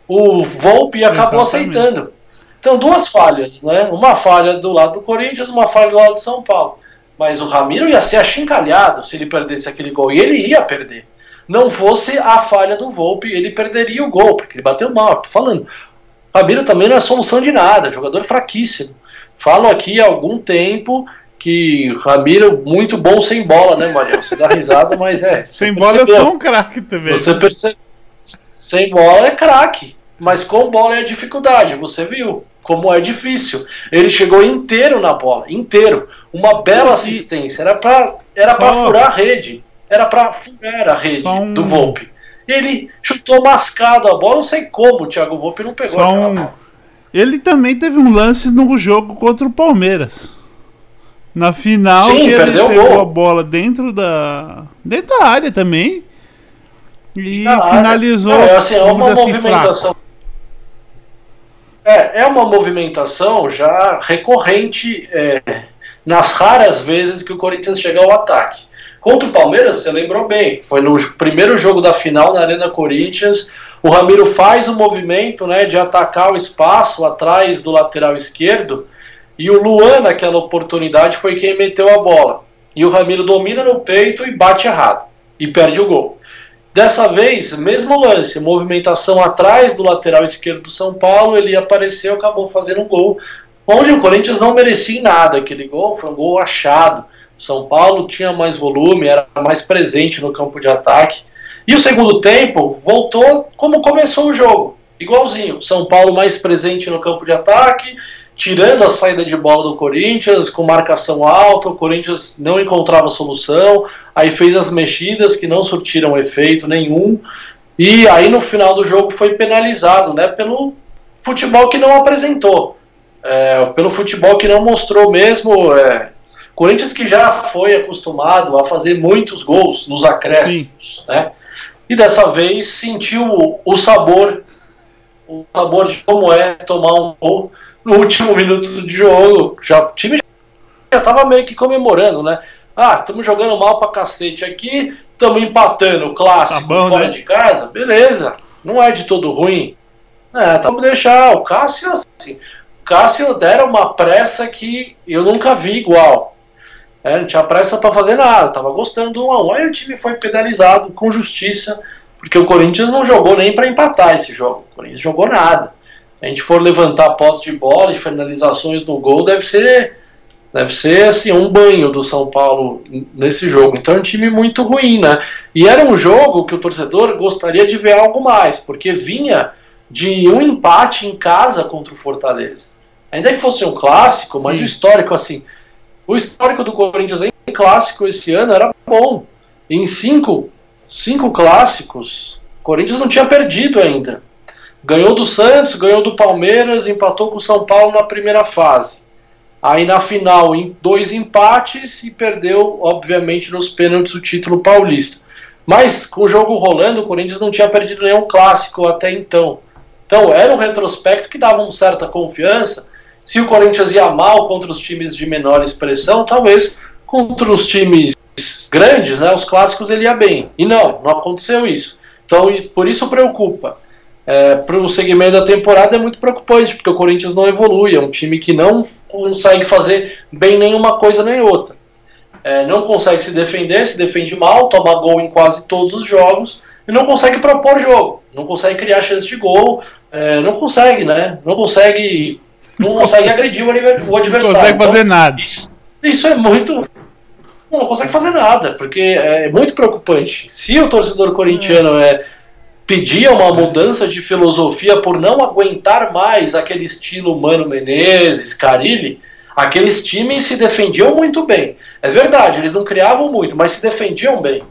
o Volpe acabou Exatamente. aceitando. Então, duas falhas, né? Uma falha do lado do Corinthians, uma falha do lado do São Paulo. Mas o Ramiro ia ser achincalhado se ele perdesse aquele gol. E ele ia perder. Não fosse a falha do Volpe, ele perderia o gol, porque ele bateu mal. Tô falando. O Ramiro também não é solução de nada, jogador fraquíssimo. Falo aqui há algum tempo que Ramiro, muito bom sem bola, né, Mariano? Você dá risada, mas é. Sem bola eu sou um craque também. Você percebe. Sem bola é craque, mas com bola é dificuldade, você viu como é difícil. Ele chegou inteiro na bola, inteiro. Uma bela assistência, era para era para furar a rede, era para furar a rede um... do Volpe. Ele chutou mascado a bola, não sei como o Thiago Volpe não pegou Só um... Ele também teve um lance no jogo contra o Palmeiras. Na final, Sim, ele perdeu pegou a bola dentro da dentro da área também e finalizou. É, assim, é uma movimentação. É, é uma movimentação já recorrente é, nas raras vezes que o Corinthians chega ao ataque. Contra o Palmeiras, você lembrou bem, foi no primeiro jogo da final na Arena Corinthians. O Ramiro faz o movimento né, de atacar o espaço atrás do lateral esquerdo. E o Luan, naquela oportunidade, foi quem meteu a bola. E o Ramiro domina no peito e bate errado. E perde o gol. Dessa vez, mesmo lance, movimentação atrás do lateral esquerdo do São Paulo, ele apareceu, acabou fazendo um gol, onde o Corinthians não merecia nada aquele gol, foi um gol achado. O São Paulo tinha mais volume, era mais presente no campo de ataque. E o segundo tempo voltou como começou o jogo, igualzinho. São Paulo mais presente no campo de ataque, tirando a saída de bola do Corinthians, com marcação alta, o Corinthians não encontrava solução, aí fez as mexidas que não surtiram efeito nenhum, e aí no final do jogo foi penalizado, né, pelo futebol que não apresentou, é, pelo futebol que não mostrou mesmo, é, Corinthians que já foi acostumado a fazer muitos gols nos acréscimos, né, e dessa vez sentiu o sabor, o sabor de como é tomar um gol no último minuto de jogo. Já, o time já estava meio que comemorando, né? Ah, estamos jogando mal pra cacete aqui, estamos empatando o clássico tá bom, fora né? de casa, beleza. Não é de todo ruim. É, tá, vamos deixar. O Cássio, assim, o Cássio deram uma pressa que eu nunca vi igual. É, não tinha pressa para fazer nada, tava gostando do 1 a 1 Aí o time foi penalizado com justiça, porque o Corinthians não jogou nem para empatar esse jogo. O Corinthians jogou nada a gente for levantar posse de bola e finalizações no gol, deve ser deve ser assim um banho do São Paulo nesse jogo. Então é um time muito ruim, né? E era um jogo que o torcedor gostaria de ver algo mais, porque vinha de um empate em casa contra o Fortaleza. Ainda que fosse um clássico, mas Sim. o histórico assim, o histórico do Corinthians em clássico esse ano era bom. Em cinco, cinco clássicos, o Corinthians não tinha perdido ainda. Ganhou do Santos, ganhou do Palmeiras, empatou com o São Paulo na primeira fase. Aí na final, em dois empates e perdeu, obviamente, nos pênaltis o título paulista. Mas com o jogo rolando, o Corinthians não tinha perdido nenhum clássico até então. Então era um retrospecto que dava uma certa confiança. Se o Corinthians ia mal contra os times de menor expressão, talvez contra os times grandes, né, os clássicos ele ia bem. E não, não aconteceu isso. Então por isso preocupa é, para o segmento da temporada é muito preocupante, porque o Corinthians não evolui, é um time que não consegue fazer bem nenhuma coisa nem outra. É, não consegue se defender, se defende mal, toma gol em quase todos os jogos e não consegue propor jogo, não consegue criar chance de gol, é, não consegue, né? Não consegue, não consegue agredir o adversário. Não consegue fazer então, nada. Isso, isso é muito não consegue fazer nada, porque é muito preocupante. Se o torcedor corintiano é pedia uma mudança de filosofia por não aguentar mais aquele estilo Mano Menezes, Carilli, aqueles times se defendiam muito bem. É verdade, eles não criavam muito, mas se defendiam bem.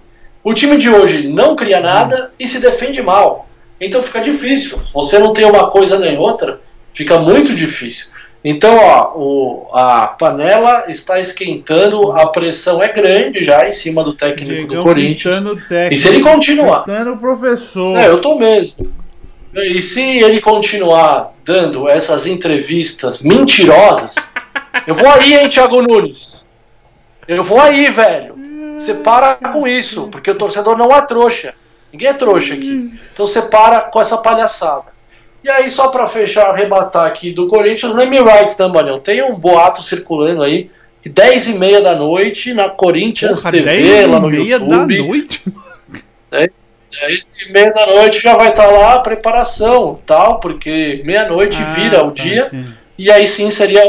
O time de hoje não cria nada e se defende mal. Então fica difícil. Você não tem uma coisa nem outra, fica muito difícil. Então, ó, o, a panela está esquentando, a pressão é grande já em cima do técnico Diegão do Corinthians. Técnico, e se ele continuar. o professor. É, eu tô mesmo. E se ele continuar dando essas entrevistas mentirosas, eu vou aí, hein, Thiago Nunes? Eu vou aí, velho. Você para com isso, porque o torcedor não é trouxa. Ninguém é trouxa aqui. Então você para com essa palhaçada. E aí, só para fechar, arrebatar aqui do Corinthians, name rights, né, Marião? Tem um boato circulando aí, que 10 e meia da noite, na Corinthians Porra, TV, lá no YouTube. 10 e meia da noite? 10, 10 e meia da noite já vai estar tá lá a preparação, tal, porque meia-noite ah, vira o tá, dia, entendi. e aí sim seria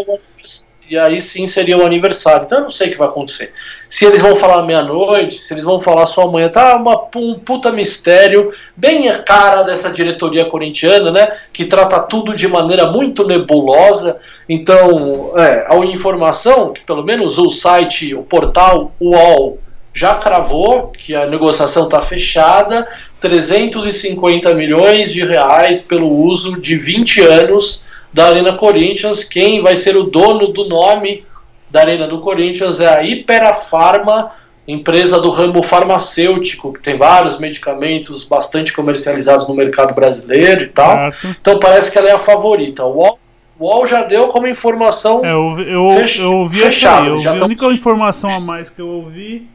e aí sim seria o aniversário. Então eu não sei o que vai acontecer. Se eles vão falar meia-noite, se eles vão falar só amanhã, tá uma, um puta mistério, bem a cara dessa diretoria corintiana, né? Que trata tudo de maneira muito nebulosa. Então, é, a informação, que pelo menos o site, o portal UOL já cravou que a negociação está fechada, 350 milhões de reais pelo uso de 20 anos da Arena Corinthians. Quem vai ser o dono do nome da Arena do Corinthians é a Iperafarma, empresa do ramo farmacêutico, que tem vários medicamentos bastante comercializados no mercado brasileiro e tal. Então parece que ela é a favorita. O UOL, o UOL já deu como informação. É, eu, eu, fech, eu ouvi fechado, eu ouvi, a única informação a mais que eu ouvi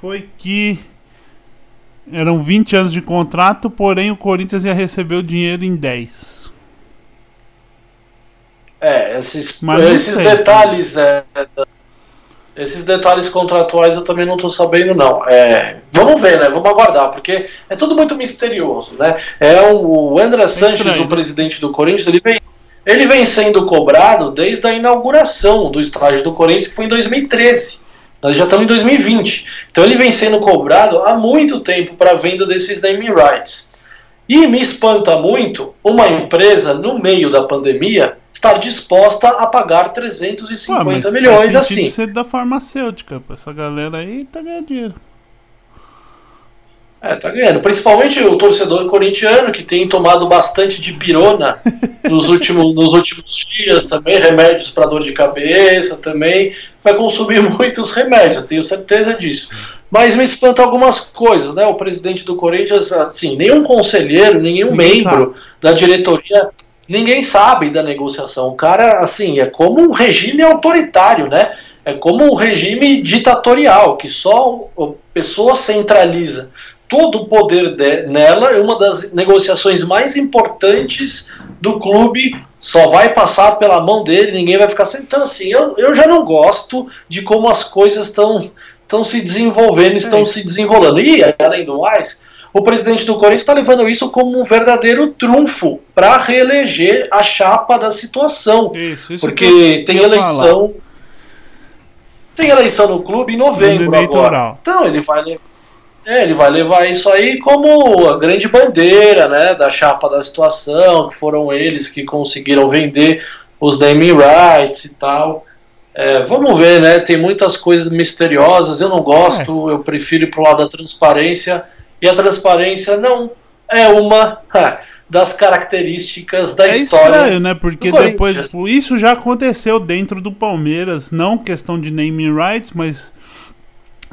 foi que eram 20 anos de contrato, porém o Corinthians ia receber o dinheiro em 10. É, esses, esses detalhes. É, esses detalhes contratuais eu também não estou sabendo, não. É, vamos ver, né? Vamos aguardar, porque é tudo muito misterioso, né? É um, o André é Sanches, estranho. o presidente do Corinthians, ele vem, ele vem sendo cobrado desde a inauguração do estádio do Corinthians, que foi em 2013. Nós já estamos em 2020. Então ele vem sendo cobrado há muito tempo para a venda desses naming rights. E me espanta muito uma empresa, no meio da pandemia, estar disposta a pagar 350 Ué, milhões faz assim. ser da farmacêutica, essa galera aí tá ganhando dinheiro. É, tá ganhando. Principalmente o torcedor corintiano, que tem tomado bastante de pirona [LAUGHS] nos últimos, nos últimos dias também, remédios para dor de cabeça também. Vai consumir [LAUGHS] muitos remédios, tenho certeza disso. Mas me espanta algumas coisas, né? O presidente do Corinthians, assim, nenhum conselheiro, nenhum Ninguém membro sabe. da diretoria ninguém sabe da negociação. O cara, assim, é como um regime autoritário, né? É como um regime ditatorial, que só a pessoa centraliza todo o poder de, nela. É uma das negociações mais importantes do clube. Só vai passar pela mão dele, ninguém vai ficar sem. Então, assim, eu, eu já não gosto de como as coisas estão estão se desenvolvendo, estão é se desenrolando. E, além do mais, o presidente do Corinthians está levando isso como um verdadeiro trunfo para reeleger a chapa da situação. Isso, isso porque tem eleição. Falar. Tem eleição no clube em novembro agora. Então ele vai, é, ele vai levar isso aí como a grande bandeira né, da chapa da situação, que foram eles que conseguiram vender os naming rights e tal. É, vamos ver, né? Tem muitas coisas misteriosas. Eu não gosto, é. eu prefiro ir pro lado da transparência e a transparência não é uma das características da é história. É estranho, né? Porque depois isso já aconteceu dentro do Palmeiras, não questão de naming rights, mas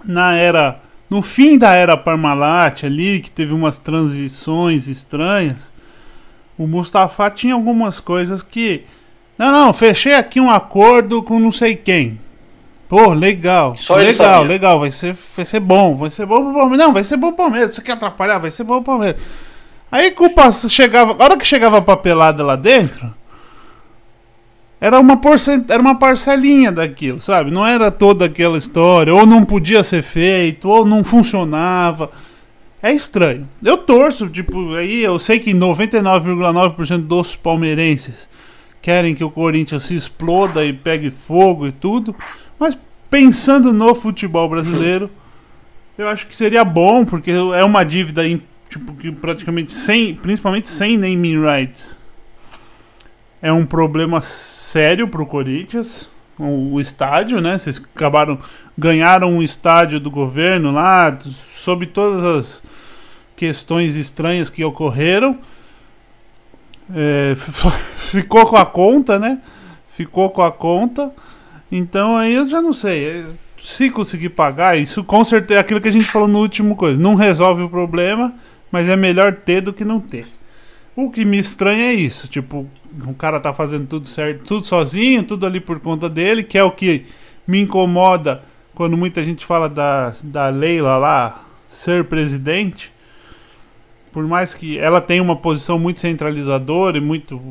na era no fim da era Parmalat ali, que teve umas transições estranhas, o Mustafa tinha algumas coisas que não, não, fechei aqui um acordo com não sei quem. Pô, legal. Só legal, legal. Vai ser, vai ser bom. Vai ser bom pro Palmeiras. Não, vai ser bom pro Palmeiras. Você quer atrapalhar? Vai ser bom pro Palmeiras. Aí culpa chegava. A hora que chegava a papelada lá dentro. Era uma, porcent... era uma parcelinha daquilo, sabe? Não era toda aquela história. Ou não podia ser feito, ou não funcionava. É estranho. Eu torço, tipo, aí eu sei que 99,9% dos palmeirenses querem que o Corinthians se exploda e pegue fogo e tudo. Mas pensando no futebol brasileiro, eu acho que seria bom, porque é uma dívida em, tipo, que praticamente sem, principalmente sem naming rights. É um problema sério Corinthians. O, o estádio, né? Vocês acabaram. Ganharam um estádio do governo lá, sob todas as questões estranhas que ocorreram. É, [LAUGHS] ficou com a conta, né? Ficou com a conta. Então aí eu já não sei. Se conseguir pagar, isso com certeza é aquilo que a gente falou no último coisa. Não resolve o problema, mas é melhor ter do que não ter. O que me estranha é isso, tipo, o cara tá fazendo tudo certo, tudo sozinho, tudo ali por conta dele, que é o que me incomoda quando muita gente fala da, da Leila lá ser presidente. por mais que ela tenha uma posição muito centralizadora e muito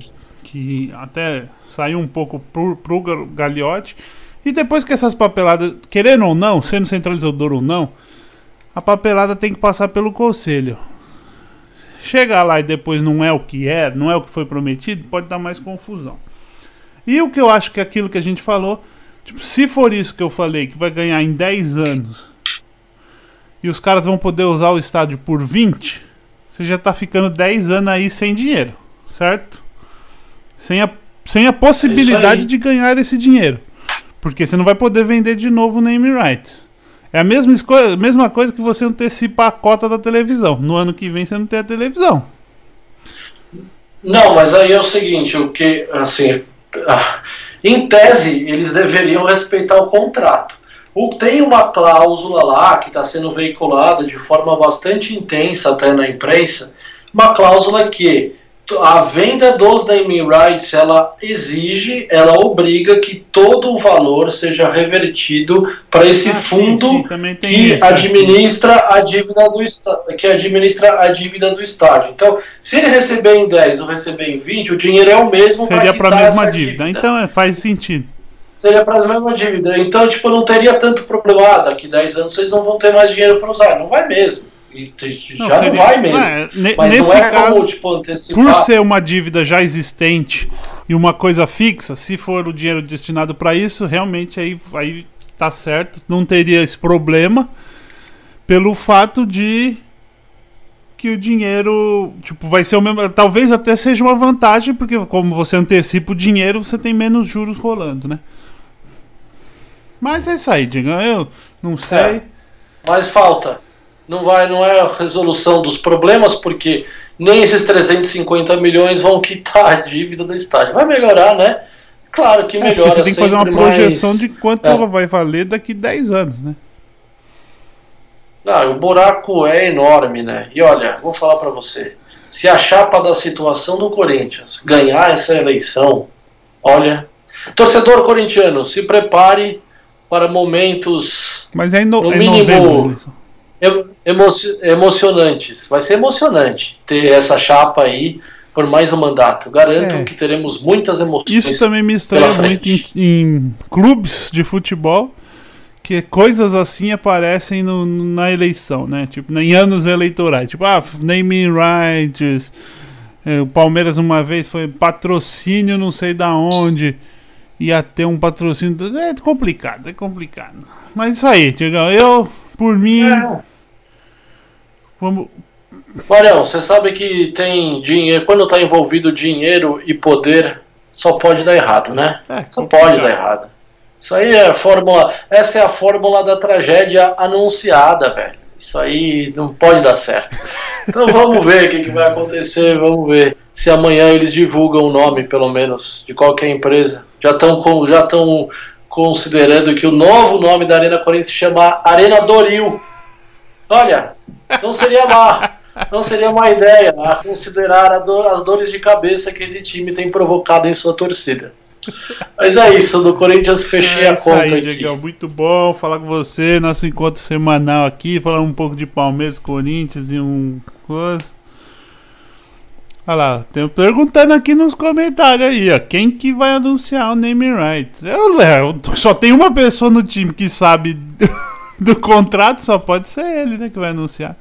que até saiu um pouco pro, pro Gagliotti. E depois que essas papeladas, querendo ou não, sendo centralizador ou não, a papelada tem que passar pelo conselho. Chegar lá e depois não é o que é, não é o que foi prometido, pode dar mais confusão. E o que eu acho que é aquilo que a gente falou, tipo, se for isso que eu falei, que vai ganhar em 10 anos, e os caras vão poder usar o estádio por 20, você já tá ficando 10 anos aí sem dinheiro, certo? Sem a, sem a possibilidade de ganhar esse dinheiro. Porque você não vai poder vender de novo o name rights. É a mesma, mesma coisa que você antecipar a cota da televisão. No ano que vem você não tem a televisão. Não, mas aí é o seguinte, o que, assim, ah, em tese, eles deveriam respeitar o contrato. O, tem uma cláusula lá que está sendo veiculada de forma bastante intensa até na imprensa, uma cláusula que a venda dos naming rights ela exige, ela obriga que todo o valor seja revertido para esse ah, fundo sim, sim, que isso, administra a dívida do que administra a dívida do estádio. Então, se ele receber em 10 ou receber em 20, o dinheiro é o mesmo para Seria para a mesma dívida. dívida. Então, é, faz sentido. Seria para a mesma dívida. Então, tipo, não teria tanto problema. Ah, daqui 10 anos vocês não vão ter mais dinheiro para usar. Não vai mesmo. Não, já seria, não vai mesmo. É, Mas nesse não é caso, como, tipo, antecipar. Por ser uma dívida já existente e uma coisa fixa, se for o dinheiro destinado para isso, realmente aí, aí tá certo. Não teria esse problema pelo fato de que o dinheiro, tipo, vai ser o mesmo, talvez até seja uma vantagem, porque como você antecipa o dinheiro, você tem menos juros rolando, né? Mas é isso aí, Diego. Eu não sei. É, mas falta não vai, não é a resolução dos problemas, porque nem esses 350 milhões vão quitar a dívida do estádio. Vai melhorar, né? Claro que melhora. É, você tem que fazer uma projeção mais... de quanto é. ela vai valer daqui 10 anos, né? Não, o buraco é enorme, né? E olha, vou falar para você. Se a chapa da situação do Corinthians ganhar essa eleição, olha, torcedor corintiano, se prepare para momentos Mas é no, no é mínimo novembro, emocionantes. Vai ser emocionante ter essa chapa aí por mais um mandato. Garanto é. que teremos muitas emoções. Isso também me estranha muito em, em, clubes de futebol. Que coisas assim aparecem no, na eleição, né? Tipo, em anos eleitorais. Tipo, ah, naming rights. É, o Palmeiras uma vez foi patrocínio não sei da onde. Ia ter um patrocínio. É complicado, é complicado. Mas isso aí, Tiagão. Eu, por mim. É Vamos. Marião, você sabe que tem dinheiro. Quando está envolvido dinheiro e poder, só pode dar errado, né? É, só pode dar errado. Isso aí é a fórmula. Essa é a fórmula da tragédia anunciada, velho. Isso aí não pode dar certo. [LAUGHS] Então vamos ver o que, que, vai acontecer. Vamos ver se amanhã eles divulgam o nome, pelo menos, de qualquer empresa. Já estão já estão considerando que o novo nome da Arena Corinthians se chama Arena Doril. Olha, não seria má. Não seria uma ideia a considerar a dor, as dores de cabeça que esse time tem provocado em sua torcida. Mas é isso, do Corinthians fechei é a conta aí, aqui. Diego, muito bom falar com você, nosso encontro semanal aqui, falar um pouco de Palmeiras, Corinthians e um coisa. Olha lá, tem perguntando aqui nos comentários aí, ó, quem que vai anunciar o name rights? Eu, Léo, só tem uma pessoa no time que sabe [LAUGHS] do contrato, só pode ser ele, né, que vai anunciar.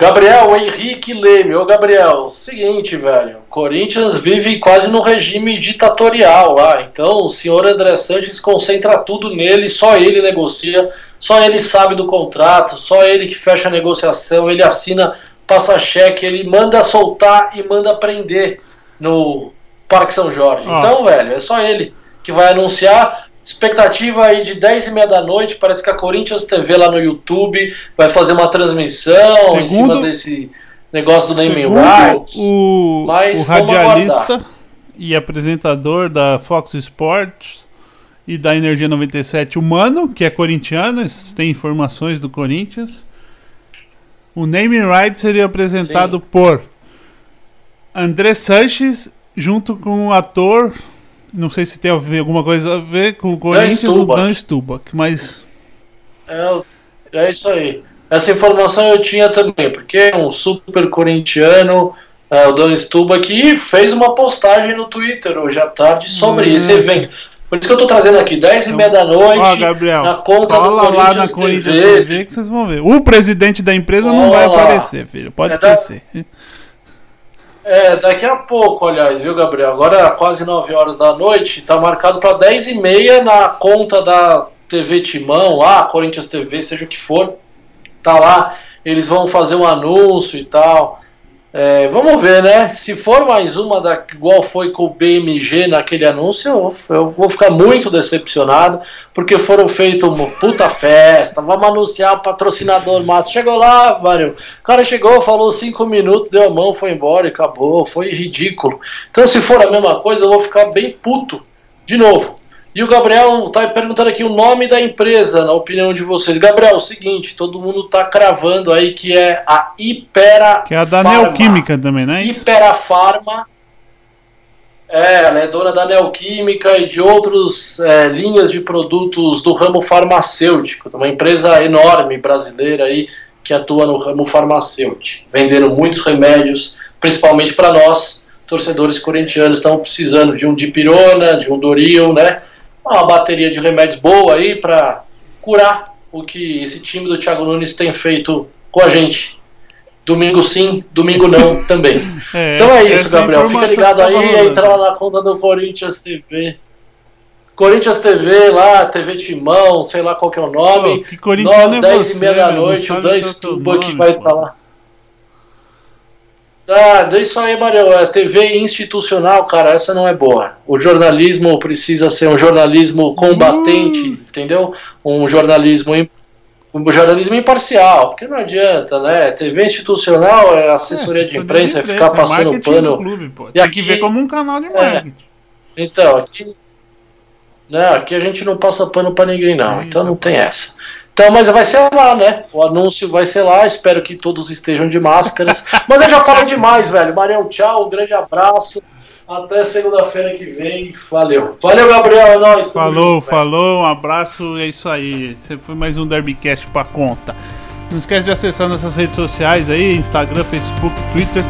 Gabriel Henrique Leme. Ô, Gabriel, seguinte, velho. Corinthians vive quase no regime ditatorial lá. Então, o senhor André Sanches concentra tudo nele, só ele negocia, só ele sabe do contrato, só ele que fecha a negociação, ele assina, passa cheque, ele manda soltar e manda prender no Parque São Jorge. Então, velho, é só ele que vai anunciar. Expectativa aí de 10 e meia da noite, parece que a Corinthians TV lá no YouTube vai fazer uma transmissão segundo, em cima desse negócio do naming rights. O, Mas o radialista e apresentador da Fox Sports e da Energia 97 Humano, que é corintiano, tem informações do Corinthians. O naming rights seria apresentado Sim. por André Sanches junto com o ator não sei se tem a ver, alguma coisa a ver com o Corinthians ou Dan Stubach, mas. É, é isso aí. Essa informação eu tinha também, porque um super corintiano, é, o Dan Stuba, aqui fez uma postagem no Twitter hoje à tarde sobre hum. esse evento. Por isso que eu tô trazendo aqui, 10 e meia da noite, ó, Gabriel, na conta do Corinthians, lá na Corinthians TV. TV. que vocês vão ver. O presidente da empresa não vai aparecer, filho. Pode é esquecer. Da... É, daqui a pouco, aliás, viu, Gabriel? Agora quase 9 horas da noite, tá marcado para 10 e meia na conta da TV Timão, lá, Corinthians TV, seja o que for. Tá lá, eles vão fazer um anúncio e tal. É, vamos ver, né? Se for mais uma da, igual foi com o BMG naquele anúncio, eu, eu, vou ficar muito decepcionado, porque foram feitas uma puta festa. Vamos anunciar o patrocinador massa. Chegou lá, Mário. O cara chegou, falou cinco minutos, deu a mão, foi embora e acabou. Foi ridículo. Então, se for a mesma coisa, eu vou ficar bem puto. De novo. E o Gabriel está perguntando aqui o nome da empresa, na opinião de vocês. Gabriel, é o seguinte, todo mundo está cravando aí que é a Ipera Que é a da Pharma. Neoquímica também, né? Ipera Pharma. É, ela é dona da Neoquímica e de outras é, linhas de produtos do ramo farmacêutico. Uma empresa enorme brasileira aí que atua no ramo farmacêutico, vendendo muitos remédios, principalmente para nós, torcedores corintianos, estamos precisando de um dipirona, de um Doril, né? Uma bateria de remédios boa aí para curar o que esse time do Thiago Nunes tem feito com a gente. Domingo sim, domingo não [LAUGHS] também. É, então é isso, Gabriel. Fica ligado tá aí e entra lá na conta do Corinthians TV. Corinthians TV lá, TV Timão, sei lá qual que é o nome. Pô, que Corinthians 9, 10 é e meia da noite, o Dan Stuba que vai estar tá lá. Ah, isso aí, Mario. A TV institucional, cara, essa não é boa. O jornalismo precisa ser um jornalismo combatente, uh. entendeu? Um jornalismo um jornalismo imparcial, porque não adianta, né? TV institucional é assessoria, é, de, imprensa, de imprensa, é ficar passando é pano. Clube. E Tem aqui, que ver como um canal de é. marketing. É, então, aqui, né, aqui a gente não passa pano para ninguém, não. Então não tem essa. Então, mas vai ser lá, né? O anúncio vai ser lá. Espero que todos estejam de máscaras. [LAUGHS] mas eu já falei demais, velho. Marião, tchau. Um grande abraço. Até segunda-feira que vem. Valeu. Valeu, Gabriel. É nóis. Falou, junto, falou. Um abraço. É isso aí. Você foi mais um Derbycast pra conta. Não esquece de acessar nossas redes sociais aí: Instagram, Facebook, Twitter.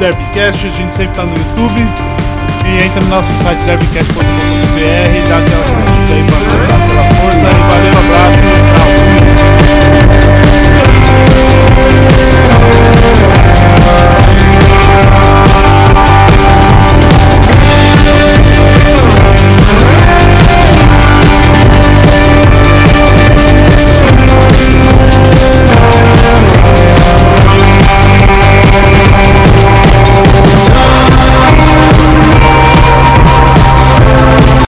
Derbycast. A gente sempre tá no YouTube. E entra no nosso site derbycast.com.br e dá aquela curtida aí pra contar. now